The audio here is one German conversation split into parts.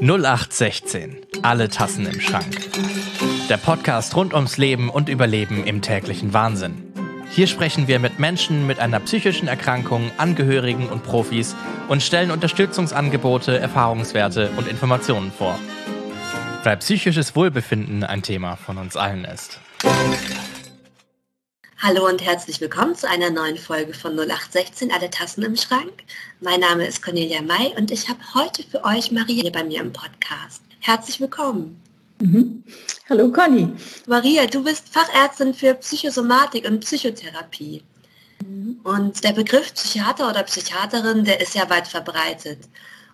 0816. Alle Tassen im Schrank. Der Podcast rund ums Leben und Überleben im täglichen Wahnsinn. Hier sprechen wir mit Menschen mit einer psychischen Erkrankung, Angehörigen und Profis und stellen Unterstützungsangebote, Erfahrungswerte und Informationen vor. Weil psychisches Wohlbefinden ein Thema von uns allen ist. Hallo und herzlich willkommen zu einer neuen Folge von 0816 Alle Tassen im Schrank. Mein Name ist Cornelia May und ich habe heute für euch Maria bei mir im Podcast. Herzlich willkommen. Mhm. Hallo Conny. Maria, du bist Fachärztin für Psychosomatik und Psychotherapie. Mhm. Und der Begriff Psychiater oder Psychiaterin, der ist ja weit verbreitet.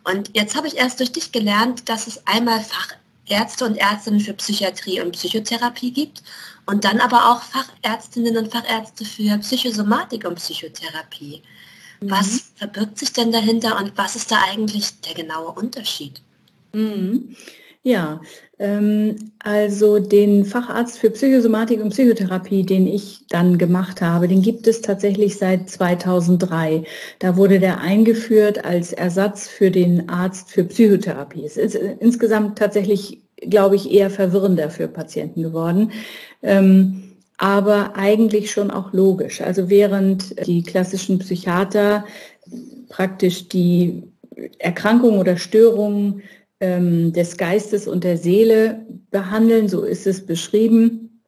Und jetzt habe ich erst durch dich gelernt, dass es einmal Fachärzte und Ärztinnen für Psychiatrie und Psychotherapie gibt und dann aber auch Fachärztinnen und Fachärzte für Psychosomatik und Psychotherapie. Mhm. Was verbirgt sich denn dahinter und was ist da eigentlich der genaue Unterschied? Mhm. Ja, ähm, also den Facharzt für Psychosomatik und Psychotherapie, den ich dann gemacht habe, den gibt es tatsächlich seit 2003. Da wurde der eingeführt als Ersatz für den Arzt für Psychotherapie. Es ist insgesamt tatsächlich, glaube ich, eher verwirrender für Patienten geworden. Ähm, aber eigentlich schon auch logisch. Also während die klassischen Psychiater praktisch die Erkrankungen oder Störungen ähm, des Geistes und der Seele behandeln, so ist es beschrieben,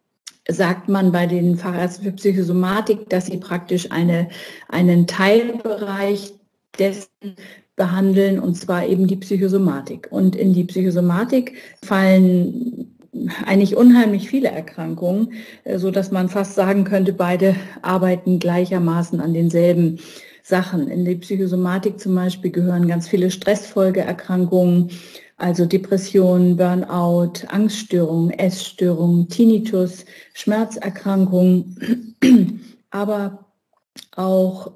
sagt man bei den Fachärzten für Psychosomatik, dass sie praktisch eine, einen Teilbereich dessen behandeln, und zwar eben die Psychosomatik. Und in die Psychosomatik fallen eigentlich unheimlich viele Erkrankungen, äh, so dass man fast sagen könnte, beide arbeiten gleichermaßen an denselben Sachen. In die Psychosomatik zum Beispiel gehören ganz viele Stressfolgeerkrankungen, also Depressionen, Burnout, Angststörungen, Essstörungen, Tinnitus, Schmerzerkrankungen, aber auch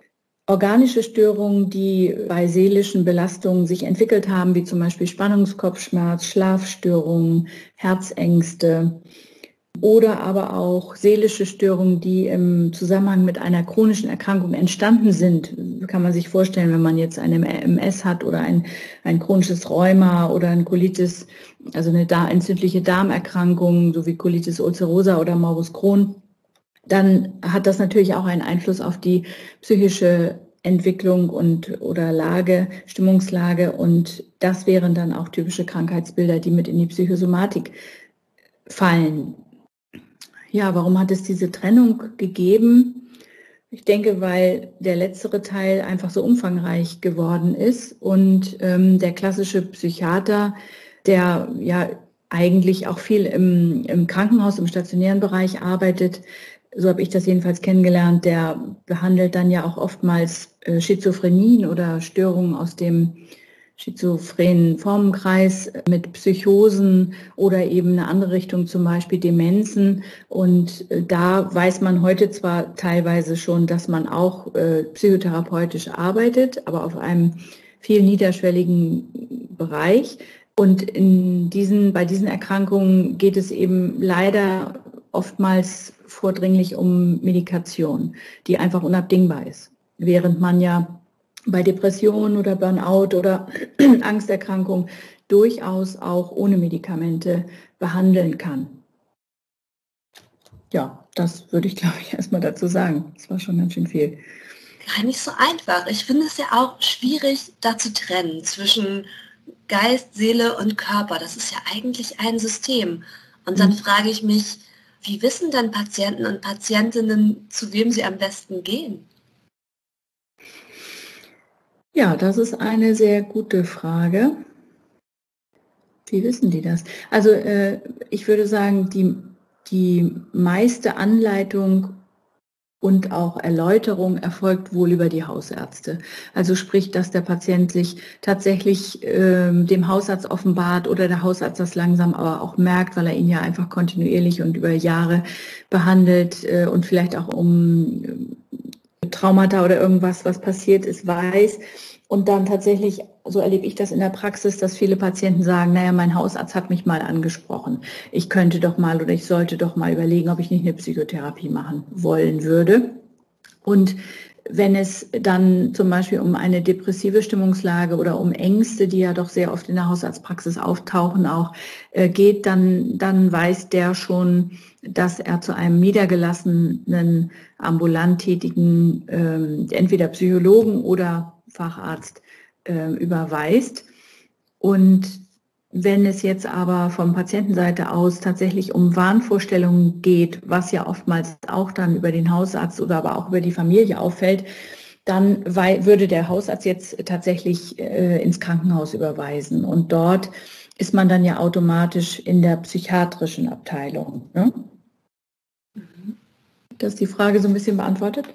organische Störungen, die bei seelischen Belastungen sich entwickelt haben, wie zum Beispiel Spannungskopfschmerz, Schlafstörungen, Herzängste oder aber auch seelische Störungen, die im Zusammenhang mit einer chronischen Erkrankung entstanden sind. Kann man sich vorstellen, wenn man jetzt eine MS hat oder ein, ein chronisches Rheuma oder ein Colitis, also eine entzündliche Darmerkrankung, so wie Colitis ulcerosa oder Morbus Crohn dann hat das natürlich auch einen Einfluss auf die psychische Entwicklung und oder Lage, Stimmungslage und das wären dann auch typische Krankheitsbilder, die mit in die Psychosomatik fallen. Ja, warum hat es diese Trennung gegeben? Ich denke, weil der letztere Teil einfach so umfangreich geworden ist und ähm, der klassische Psychiater, der ja eigentlich auch viel im, im Krankenhaus, im stationären Bereich arbeitet, so habe ich das jedenfalls kennengelernt, der behandelt dann ja auch oftmals äh, Schizophrenien oder Störungen aus dem schizophrenen Formenkreis mit Psychosen oder eben eine andere Richtung, zum Beispiel Demenzen. Und äh, da weiß man heute zwar teilweise schon, dass man auch äh, psychotherapeutisch arbeitet, aber auf einem viel niederschwelligen Bereich. Und in diesen, bei diesen Erkrankungen geht es eben leider oftmals vordringlich um Medikation, die einfach unabdingbar ist. Während man ja bei Depressionen oder Burnout oder Angsterkrankung durchaus auch ohne Medikamente behandeln kann. Ja, das würde ich, glaube ich, erstmal dazu sagen. Das war schon ganz schön viel. Gar nicht so einfach. Ich finde es ja auch schwierig, da zu trennen zwischen Geist, Seele und Körper. Das ist ja eigentlich ein System. Und dann mhm. frage ich mich, wie wissen dann Patienten und Patientinnen, zu wem sie am besten gehen? Ja, das ist eine sehr gute Frage. Wie wissen die das? Also äh, ich würde sagen, die, die meiste Anleitung und auch Erläuterung erfolgt wohl über die Hausärzte. Also sprich, dass der Patient sich tatsächlich äh, dem Hausarzt offenbart oder der Hausarzt das langsam aber auch merkt, weil er ihn ja einfach kontinuierlich und über Jahre behandelt äh, und vielleicht auch um äh, Traumata oder irgendwas, was passiert ist, weiß und dann tatsächlich, so erlebe ich das in der Praxis, dass viele Patienten sagen, naja, mein Hausarzt hat mich mal angesprochen. Ich könnte doch mal oder ich sollte doch mal überlegen, ob ich nicht eine Psychotherapie machen wollen würde. Und wenn es dann zum Beispiel um eine depressive Stimmungslage oder um Ängste, die ja doch sehr oft in der Hausarztpraxis auftauchen, auch äh, geht, dann, dann weiß der schon, dass er zu einem niedergelassenen, ambulant tätigen, äh, entweder Psychologen oder Facharzt äh, überweist. Und wenn es jetzt aber von Patientenseite aus tatsächlich um Wahnvorstellungen geht, was ja oftmals auch dann über den Hausarzt oder aber auch über die Familie auffällt, dann würde der Hausarzt jetzt tatsächlich äh, ins Krankenhaus überweisen. Und dort ist man dann ja automatisch in der psychiatrischen Abteilung. Ne? Mhm. Das ist die Frage so ein bisschen beantwortet?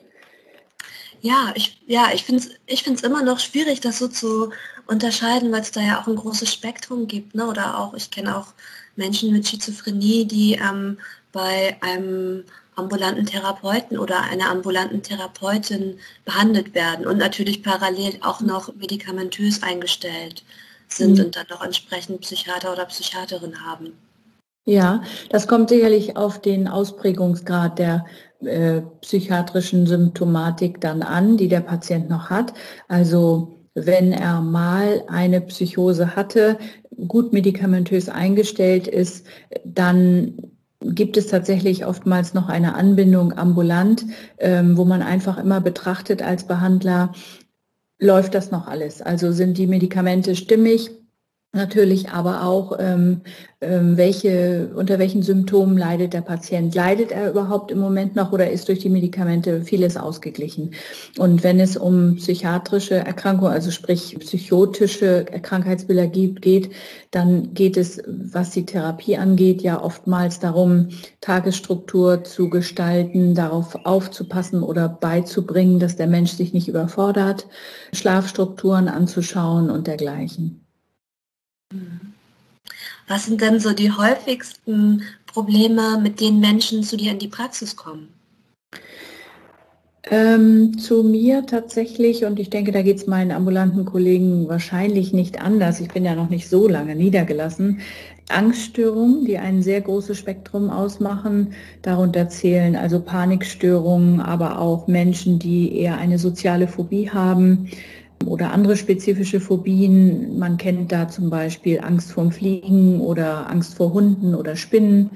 Ja, ich, ja, ich finde es ich find's immer noch schwierig, das so zu unterscheiden, weil es da ja auch ein großes Spektrum gibt. Ne? Oder auch, ich kenne auch Menschen mit Schizophrenie, die ähm, bei einem ambulanten Therapeuten oder einer ambulanten Therapeutin behandelt werden und natürlich parallel auch noch medikamentös eingestellt sind mhm. und dann noch entsprechend Psychiater oder Psychiaterin haben. Ja, das kommt sicherlich auf den Ausprägungsgrad der äh, psychiatrischen Symptomatik dann an, die der Patient noch hat. Also wenn er mal eine Psychose hatte, gut medikamentös eingestellt ist, dann gibt es tatsächlich oftmals noch eine Anbindung ambulant, ähm, wo man einfach immer betrachtet als Behandler, läuft das noch alles? Also sind die Medikamente stimmig? Natürlich aber auch, ähm, ähm, welche, unter welchen Symptomen leidet der Patient? Leidet er überhaupt im Moment noch oder ist durch die Medikamente vieles ausgeglichen? Und wenn es um psychiatrische Erkrankungen, also sprich psychotische Krankheitsbilder geht, dann geht es, was die Therapie angeht, ja oftmals darum, Tagesstruktur zu gestalten, darauf aufzupassen oder beizubringen, dass der Mensch sich nicht überfordert, Schlafstrukturen anzuschauen und dergleichen. Was sind denn so die häufigsten Probleme, mit denen Menschen zu dir in die Praxis kommen? Ähm, zu mir tatsächlich, und ich denke, da geht es meinen ambulanten Kollegen wahrscheinlich nicht anders. Ich bin ja noch nicht so lange niedergelassen. Angststörungen, die ein sehr großes Spektrum ausmachen. Darunter zählen also Panikstörungen, aber auch Menschen, die eher eine soziale Phobie haben, oder andere spezifische Phobien. Man kennt da zum Beispiel Angst vorm Fliegen oder Angst vor Hunden oder Spinnen.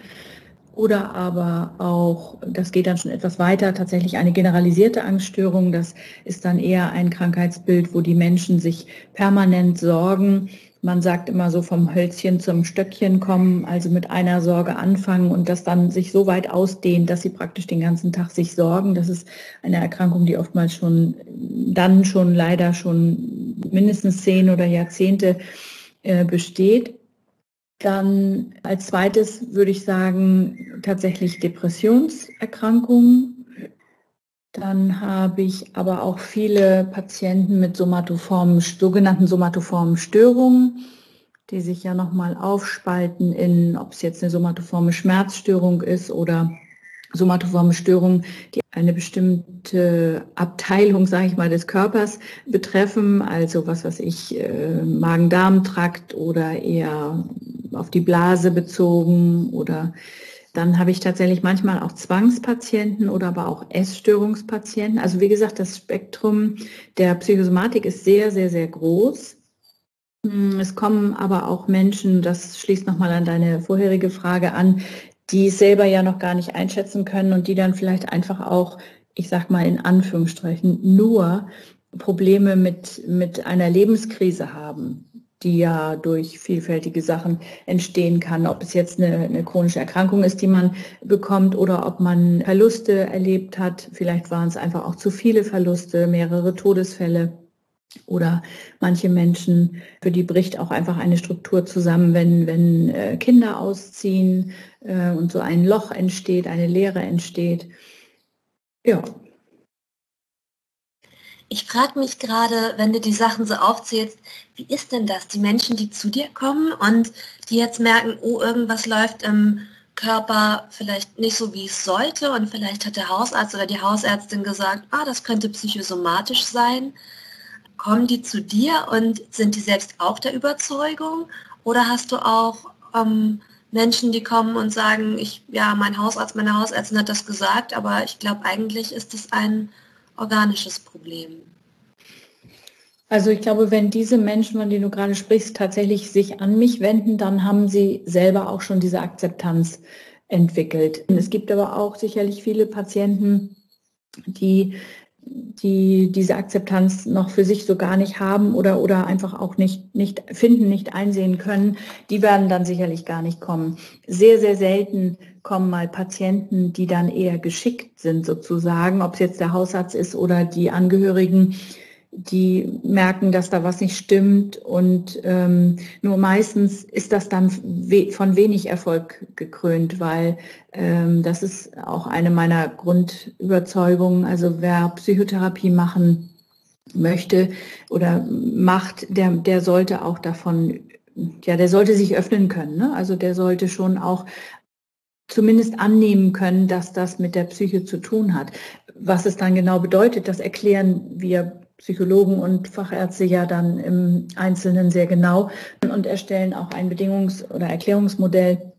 Oder aber auch, das geht dann schon etwas weiter, tatsächlich eine generalisierte Angststörung. Das ist dann eher ein Krankheitsbild, wo die Menschen sich permanent sorgen, man sagt immer so vom Hölzchen zum Stöckchen kommen, also mit einer Sorge anfangen und das dann sich so weit ausdehnt, dass sie praktisch den ganzen Tag sich sorgen. Das ist eine Erkrankung, die oftmals schon dann schon leider schon mindestens zehn oder Jahrzehnte äh, besteht. Dann als zweites würde ich sagen, tatsächlich Depressionserkrankungen, dann habe ich aber auch viele Patienten mit somatoformen, sogenannten somatoformen Störungen, die sich ja nochmal aufspalten in, ob es jetzt eine somatoforme Schmerzstörung ist oder somatoforme Störungen, die eine bestimmte Abteilung, sage ich mal, des Körpers betreffen, also was weiß ich, äh, Magen-Darm-Trakt oder eher auf die Blase bezogen oder dann habe ich tatsächlich manchmal auch Zwangspatienten oder aber auch Essstörungspatienten. Also wie gesagt, das Spektrum der Psychosomatik ist sehr, sehr, sehr groß. Hm, es kommen aber auch Menschen, das schließt nochmal an deine vorherige Frage an, die es selber ja noch gar nicht einschätzen können und die dann vielleicht einfach auch, ich sag mal in Anführungsstrichen, nur Probleme mit, mit einer Lebenskrise haben die ja durch vielfältige Sachen entstehen kann. Ob es jetzt eine, eine, chronische Erkrankung ist, die man bekommt oder ob man Verluste erlebt hat. Vielleicht waren es einfach auch zu viele Verluste, mehrere Todesfälle. Oder manche Menschen, für die bricht auch einfach eine Struktur zusammen, wenn, wenn äh, Kinder ausziehen äh, und so ein Loch entsteht, eine Leere entsteht. Ja, ich frage mich gerade, wenn du die Sachen so aufzählst, wie ist denn das? Die Menschen, die zu dir kommen und die jetzt merken, oh, irgendwas läuft im Körper vielleicht nicht so, wie es sollte und vielleicht hat der Hausarzt oder die Hausärztin gesagt, ah, das könnte psychosomatisch sein. Kommen die zu dir und sind die selbst auch der Überzeugung? Oder hast du auch ähm, Menschen, die kommen und sagen, ich, ja, mein Hausarzt, meine Hausärztin hat das gesagt, aber ich glaube, eigentlich ist es ein organisches Problem? Also ich glaube, wenn diese Menschen, von denen du gerade sprichst, tatsächlich sich an mich wenden, dann haben sie selber auch schon diese Akzeptanz entwickelt. Es gibt aber auch sicherlich viele Patienten, die die diese Akzeptanz noch für sich so gar nicht haben oder, oder einfach auch nicht, nicht finden, nicht einsehen können, die werden dann sicherlich gar nicht kommen. Sehr, sehr selten kommen mal Patienten, die dann eher geschickt sind sozusagen, ob es jetzt der Hausarzt ist oder die Angehörigen, die merken, dass da was nicht stimmt und ähm, nur meistens ist das dann we von wenig Erfolg gekrönt, weil ähm, das ist auch eine meiner Grundüberzeugungen. Also wer Psychotherapie machen möchte oder macht, der, der sollte auch davon, ja, der sollte sich öffnen können. Ne? Also der sollte schon auch zumindest annehmen können, dass das mit der Psyche zu tun hat. Was es dann genau bedeutet, das erklären wir Psychologen und Fachärzte ja dann im Einzelnen sehr genau und erstellen auch ein Bedingungs- oder Erklärungsmodell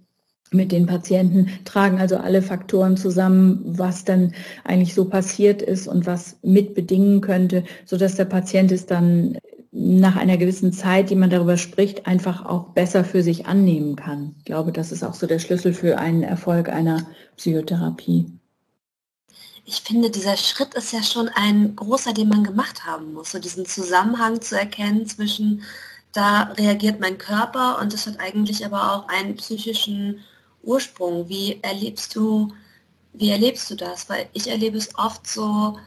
mit den Patienten, tragen also alle Faktoren zusammen, was dann eigentlich so passiert ist und was mitbedingen könnte, sodass der Patient es dann nach einer gewissen Zeit, die man darüber spricht, einfach auch besser für sich annehmen kann. Ich glaube, das ist auch so der Schlüssel für einen Erfolg einer Psychotherapie ich finde, dieser Schritt ist ja schon ein großer, den man gemacht haben muss, so diesen Zusammenhang zu erkennen zwischen, da reagiert mein Körper und das hat eigentlich aber auch einen psychischen Ursprung. Wie erlebst du, wie erlebst du das? Weil ich erlebe es oft so,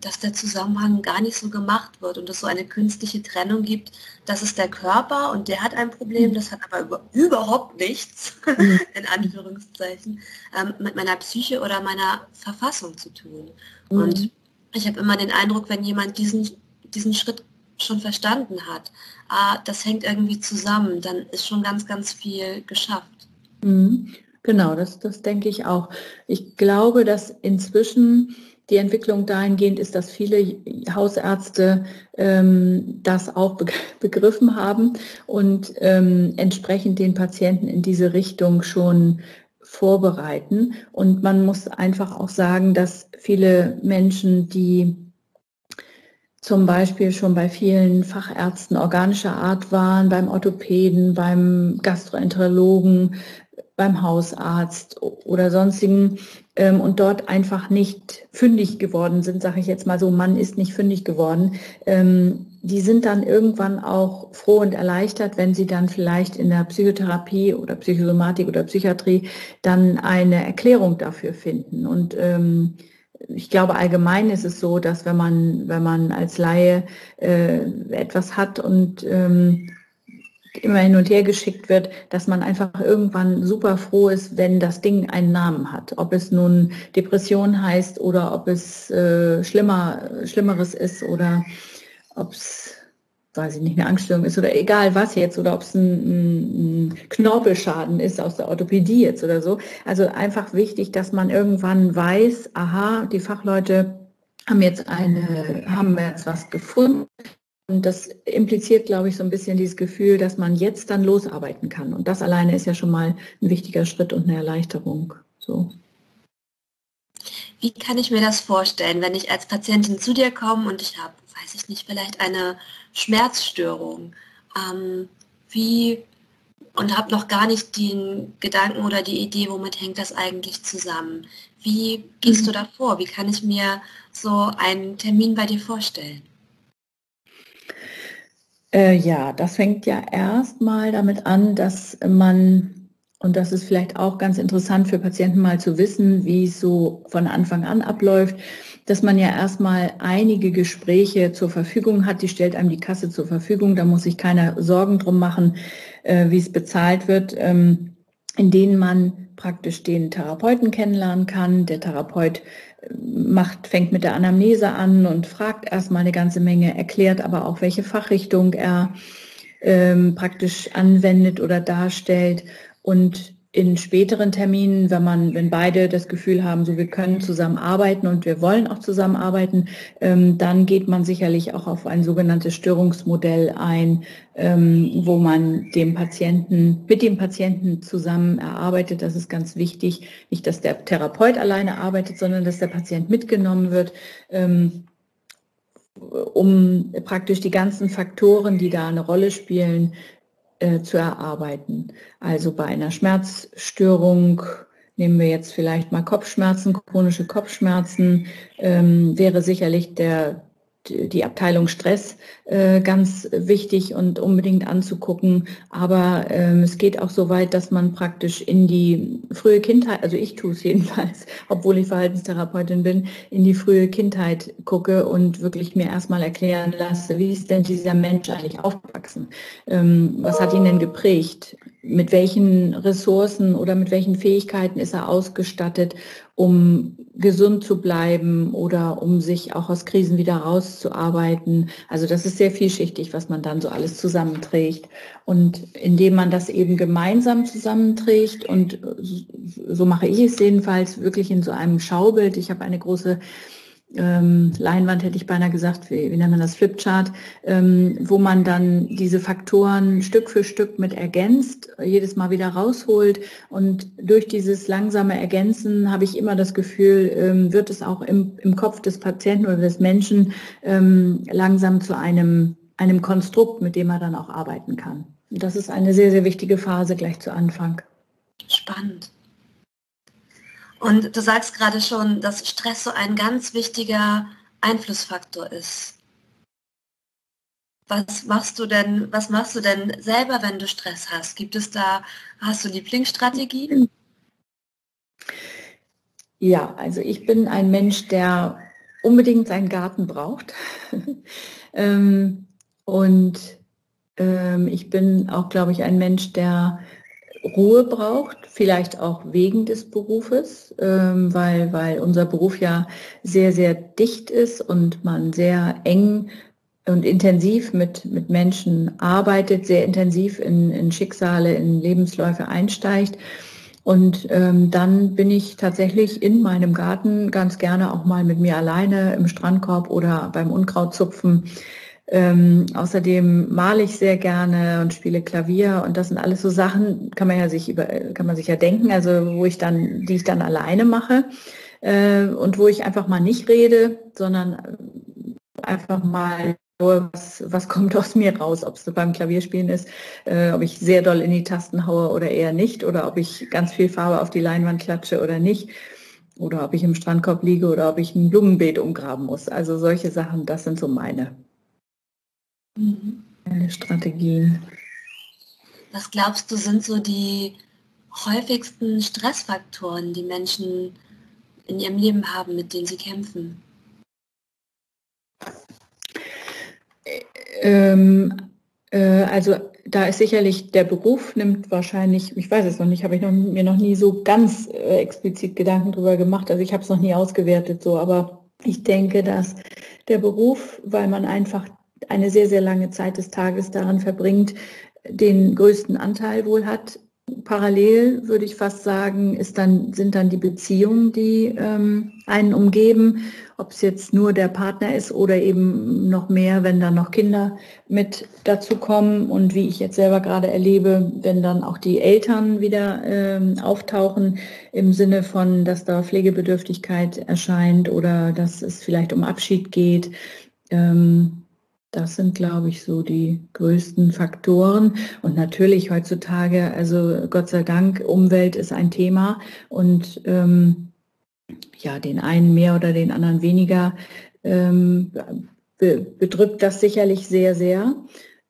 dass der Zusammenhang gar nicht so gemacht wird und es so eine künstliche Trennung gibt. Das ist der Körper und der hat ein Problem, das hat aber über, überhaupt nichts, mhm. in Anführungszeichen, ähm, mit meiner Psyche oder meiner Verfassung zu tun. Mhm. Und ich habe immer den Eindruck, wenn jemand diesen, diesen Schritt schon verstanden hat, ah, das hängt irgendwie zusammen, dann ist schon ganz, ganz viel geschafft. Mhm. Genau, das, das denke ich auch. Ich glaube, dass inzwischen die Entwicklung dahingehend ist, dass viele Hausärzte ähm, das auch begriffen haben und ähm, entsprechend den Patienten in diese Richtung schon vorbereiten. Und man muss einfach auch sagen, dass viele Menschen, die zum Beispiel schon bei vielen Fachärzten organischer Art waren, beim Orthopäden, beim Gastroenterologen, beim Hausarzt oder sonstigen ähm, und dort einfach nicht fündig geworden sind, sage ich jetzt mal so, Mann ist nicht fündig geworden, ähm, die sind dann irgendwann auch froh und erleichtert, wenn sie dann vielleicht in der Psychotherapie oder Psychosomatik oder Psychiatrie dann eine Erklärung dafür finden. Und ähm, ich glaube, allgemein ist es so, dass wenn man, wenn man als Laie äh, etwas hat und ähm, immer hin und her geschickt wird, dass man einfach irgendwann super froh ist, wenn das Ding einen Namen hat. Ob es nun Depression heißt oder ob es äh, schlimmer, Schlimmeres ist oder ob es, weiß ich nicht, eine Angststörung ist oder egal was jetzt oder ob es ein, ein Knorpelschaden ist aus der Orthopädie jetzt oder so. Also einfach wichtig, dass man irgendwann weiß, aha, die Fachleute haben jetzt eine, haben jetzt was gefunden, und das impliziert, glaube ich, so ein bisschen dieses Gefühl, dass man jetzt dann losarbeiten kann. Und das alleine ist ja schon mal ein wichtiger Schritt und eine Erleichterung. So. Wie kann ich mir das vorstellen, wenn ich als Patientin zu dir komme und ich habe, weiß ich nicht, vielleicht eine Schmerzstörung? Ähm, wie und habe noch gar nicht den Gedanken oder die Idee, womit hängt das eigentlich zusammen? Wie gehst mhm. du da vor? Wie kann ich mir so einen Termin bei dir vorstellen? Äh, ja, das fängt ja erstmal damit an, dass man, und das ist vielleicht auch ganz interessant für Patienten mal zu wissen, wie es so von Anfang an abläuft, dass man ja erstmal einige Gespräche zur Verfügung hat. Die stellt einem die Kasse zur Verfügung. Da muss sich keiner Sorgen drum machen, äh, wie es bezahlt wird, ähm, in denen man praktisch den Therapeuten kennenlernen kann. Der Therapeut macht, fängt mit der Anamnese an und fragt erstmal eine ganze Menge, erklärt aber auch, welche Fachrichtung er ähm, praktisch anwendet oder darstellt. Und in späteren Terminen, wenn man, wenn beide das Gefühl haben, so wir können zusammenarbeiten und wir wollen auch zusammenarbeiten, ähm, dann geht man sicherlich auch auf ein sogenanntes Störungsmodell ein, ähm, wo man dem Patienten, mit dem Patienten zusammen erarbeitet. Das ist ganz wichtig. Nicht, dass der Therapeut alleine arbeitet, sondern dass der Patient mitgenommen wird. Ähm, um praktisch die ganzen Faktoren, die da eine Rolle spielen, äh, zu erarbeiten. Also bei einer Schmerzstörung nehmen wir jetzt vielleicht mal Kopfschmerzen, chronische Kopfschmerzen, ähm, wäre sicherlich der die Abteilung Stress äh, ganz wichtig und unbedingt anzugucken. Aber ähm, es geht auch so weit, dass man praktisch in die frühe Kindheit, also ich tue es jedenfalls, obwohl ich Verhaltenstherapeutin bin, in die frühe Kindheit gucke und wirklich mir erstmal erklären lasse, wie ist denn dieser Mensch eigentlich aufgewachsen? Ähm, was hat ihn denn geprägt? Mit welchen Ressourcen oder mit welchen Fähigkeiten ist er ausgestattet um gesund zu bleiben oder um sich auch aus Krisen wieder rauszuarbeiten. Also das ist sehr vielschichtig, was man dann so alles zusammenträgt. Und indem man das eben gemeinsam zusammenträgt und so mache ich es jedenfalls wirklich in so einem Schaubild. Ich habe eine große ähm, Leinwand hätte ich beinahe gesagt, wie, wie nennt man das, Flipchart, ähm, wo man dann diese Faktoren Stück für Stück mit ergänzt, jedes Mal wieder rausholt. Und durch dieses langsame Ergänzen habe ich immer das Gefühl, ähm, wird es auch im, im Kopf des Patienten oder des Menschen ähm, langsam zu einem, einem Konstrukt, mit dem er dann auch arbeiten kann. Und das ist eine sehr, sehr wichtige Phase gleich zu Anfang. Spannend. Und du sagst gerade schon, dass Stress so ein ganz wichtiger Einflussfaktor ist. Was machst du denn, was machst du denn selber, wenn du Stress hast? Gibt es da, hast du Lieblingsstrategien? Ja, also ich bin ein Mensch, der unbedingt seinen Garten braucht. ähm, und ähm, ich bin auch, glaube ich, ein Mensch, der Ruhe braucht, vielleicht auch wegen des Berufes, ähm, weil, weil unser Beruf ja sehr, sehr dicht ist und man sehr eng und intensiv mit, mit Menschen arbeitet, sehr intensiv in, in Schicksale, in Lebensläufe einsteigt. Und ähm, dann bin ich tatsächlich in meinem Garten ganz gerne auch mal mit mir alleine im Strandkorb oder beim Unkrautzupfen ähm, außerdem male ich sehr gerne und spiele Klavier und das sind alles so Sachen, kann man ja sich über, kann man sich ja denken, also wo ich dann, die ich dann alleine mache äh, und wo ich einfach mal nicht rede, sondern einfach mal was, was kommt aus mir raus, ob es beim Klavierspielen ist, äh, ob ich sehr doll in die Tasten haue oder eher nicht, oder ob ich ganz viel Farbe auf die Leinwand klatsche oder nicht, oder ob ich im Strandkorb liege oder ob ich ein Blumenbeet umgraben muss. Also solche Sachen, das sind so meine. Meine Strategien. Was glaubst du, sind so die häufigsten Stressfaktoren, die Menschen in ihrem Leben haben, mit denen sie kämpfen? Ähm, äh, also da ist sicherlich der Beruf nimmt wahrscheinlich, ich weiß es noch nicht, habe ich noch, mir noch nie so ganz äh, explizit Gedanken darüber gemacht. Also ich habe es noch nie ausgewertet so, aber ich denke, dass der Beruf, weil man einfach eine sehr, sehr lange Zeit des Tages daran verbringt, den größten Anteil wohl hat. Parallel würde ich fast sagen, ist dann, sind dann die Beziehungen, die ähm, einen umgeben, ob es jetzt nur der Partner ist oder eben noch mehr, wenn dann noch Kinder mit dazu kommen und wie ich jetzt selber gerade erlebe, wenn dann auch die Eltern wieder ähm, auftauchen im Sinne von, dass da Pflegebedürftigkeit erscheint oder dass es vielleicht um Abschied geht. Ähm, das sind, glaube ich, so die größten Faktoren. Und natürlich heutzutage, also Gott sei Dank, Umwelt ist ein Thema und ähm, ja, den einen mehr oder den anderen weniger ähm, be bedrückt das sicherlich sehr, sehr.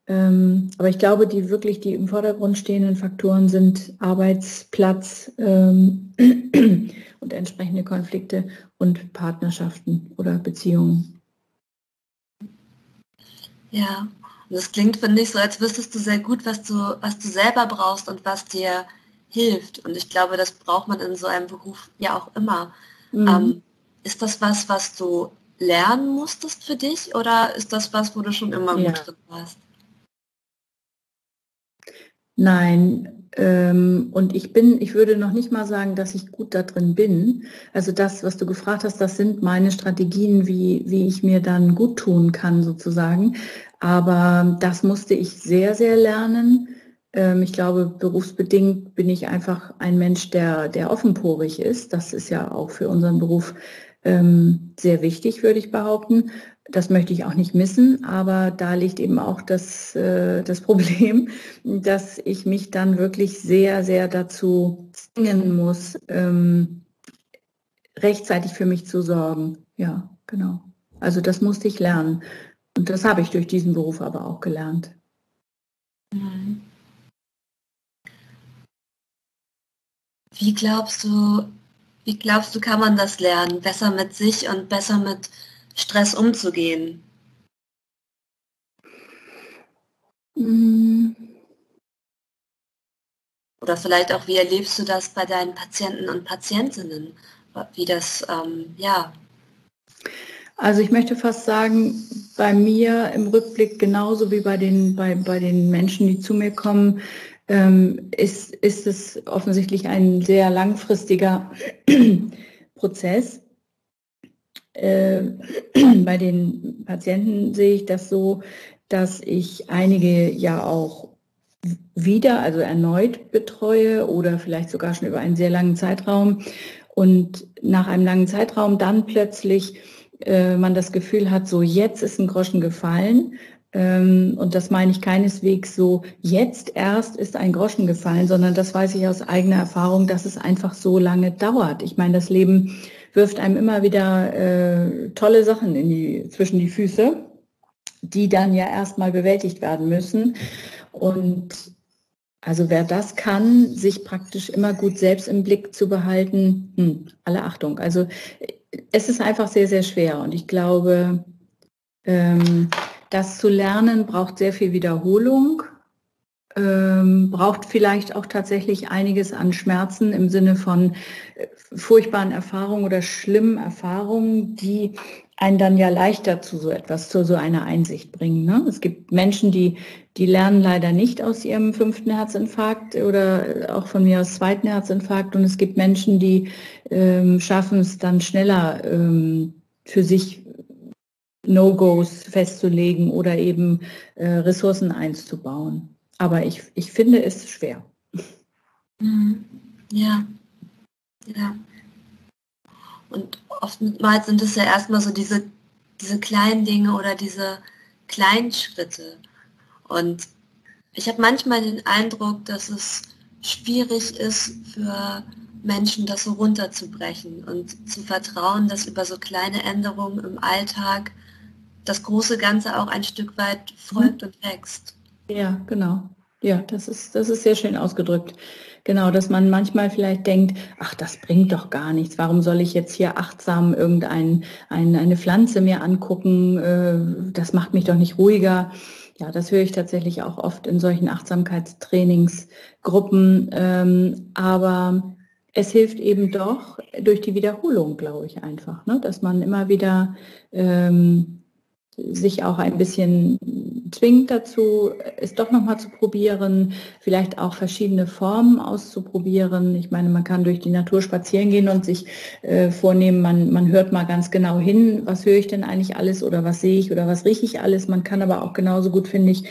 Ähm, aber ich glaube, die wirklich die im Vordergrund stehenden Faktoren sind Arbeitsplatz ähm, und entsprechende Konflikte und Partnerschaften oder Beziehungen. Ja, und das klingt, finde ich, so, als wüsstest du sehr gut, was du, was du selber brauchst und was dir hilft. Und ich glaube, das braucht man in so einem Beruf ja auch immer. Mhm. Ähm, ist das was, was du lernen musstest für dich oder ist das was, wo du schon immer ja. gut drin warst? Nein, und ich bin, ich würde noch nicht mal sagen, dass ich gut da drin bin. Also das, was du gefragt hast, das sind meine Strategien, wie, wie ich mir dann gut tun kann sozusagen. Aber das musste ich sehr, sehr lernen. Ähm, ich glaube, berufsbedingt bin ich einfach ein Mensch, der, der offenporig ist. Das ist ja auch für unseren Beruf ähm, sehr wichtig, würde ich behaupten. Das möchte ich auch nicht missen, aber da liegt eben auch das, äh, das Problem, dass ich mich dann wirklich sehr, sehr dazu zwingen muss, ähm, rechtzeitig für mich zu sorgen. Ja, genau. Also das musste ich lernen. Und das habe ich durch diesen Beruf aber auch gelernt. Mhm. Wie glaubst du, wie glaubst du, kann man das lernen, besser mit sich und besser mit Stress umzugehen? Mm. Oder vielleicht auch, wie erlebst du das bei deinen Patienten und Patientinnen? Wie das, ähm, ja. Also ich möchte fast sagen, bei mir im Rückblick genauso wie bei den, bei, bei den Menschen, die zu mir kommen, ähm, ist, ist es offensichtlich ein sehr langfristiger Prozess. Äh, bei den Patienten sehe ich das so, dass ich einige ja auch wieder, also erneut betreue oder vielleicht sogar schon über einen sehr langen Zeitraum und nach einem langen Zeitraum dann plötzlich äh, man das Gefühl hat, so jetzt ist ein Groschen gefallen. Ähm, und das meine ich keineswegs so, jetzt erst ist ein Groschen gefallen, sondern das weiß ich aus eigener Erfahrung, dass es einfach so lange dauert. Ich meine, das Leben wirft einem immer wieder äh, tolle Sachen in die, zwischen die Füße, die dann ja erstmal bewältigt werden müssen. Und also wer das kann, sich praktisch immer gut selbst im Blick zu behalten, hm, alle Achtung. Also es ist einfach sehr, sehr schwer. Und ich glaube, ähm, das zu lernen braucht sehr viel Wiederholung ähm, braucht vielleicht auch tatsächlich einiges an Schmerzen im Sinne von äh, furchtbaren Erfahrungen oder schlimmen Erfahrungen, die einen dann ja leichter zu so etwas, zu so einer Einsicht bringen. Ne? Es gibt Menschen, die, die lernen leider nicht aus ihrem fünften Herzinfarkt oder auch von mir aus zweiten Herzinfarkt. Und es gibt Menschen, die ähm, schaffen es dann schneller ähm, für sich No-Gos festzulegen oder eben äh, Ressourcen einzubauen. Aber ich, ich finde es schwer. Mhm. Ja, ja. Und oftmals sind es ja erstmal so diese, diese kleinen Dinge oder diese kleinen Schritte. Und ich habe manchmal den Eindruck, dass es schwierig ist für Menschen, das so runterzubrechen und zu vertrauen, dass über so kleine Änderungen im Alltag das große Ganze auch ein Stück weit folgt mhm. und wächst. Ja, genau. Ja, das ist, das ist sehr schön ausgedrückt. Genau, dass man manchmal vielleicht denkt, ach, das bringt doch gar nichts. Warum soll ich jetzt hier achtsam irgendeine ein, eine Pflanze mir angucken? Äh, das macht mich doch nicht ruhiger. Ja, das höre ich tatsächlich auch oft in solchen Achtsamkeitstrainingsgruppen. Ähm, aber es hilft eben doch durch die Wiederholung, glaube ich einfach, ne? dass man immer wieder ähm, sich auch ein bisschen zwingt dazu, es doch nochmal zu probieren, vielleicht auch verschiedene Formen auszuprobieren. Ich meine, man kann durch die Natur spazieren gehen und sich äh, vornehmen, man, man hört mal ganz genau hin, was höre ich denn eigentlich alles oder was sehe ich oder was rieche ich alles. Man kann aber auch genauso gut, finde ich,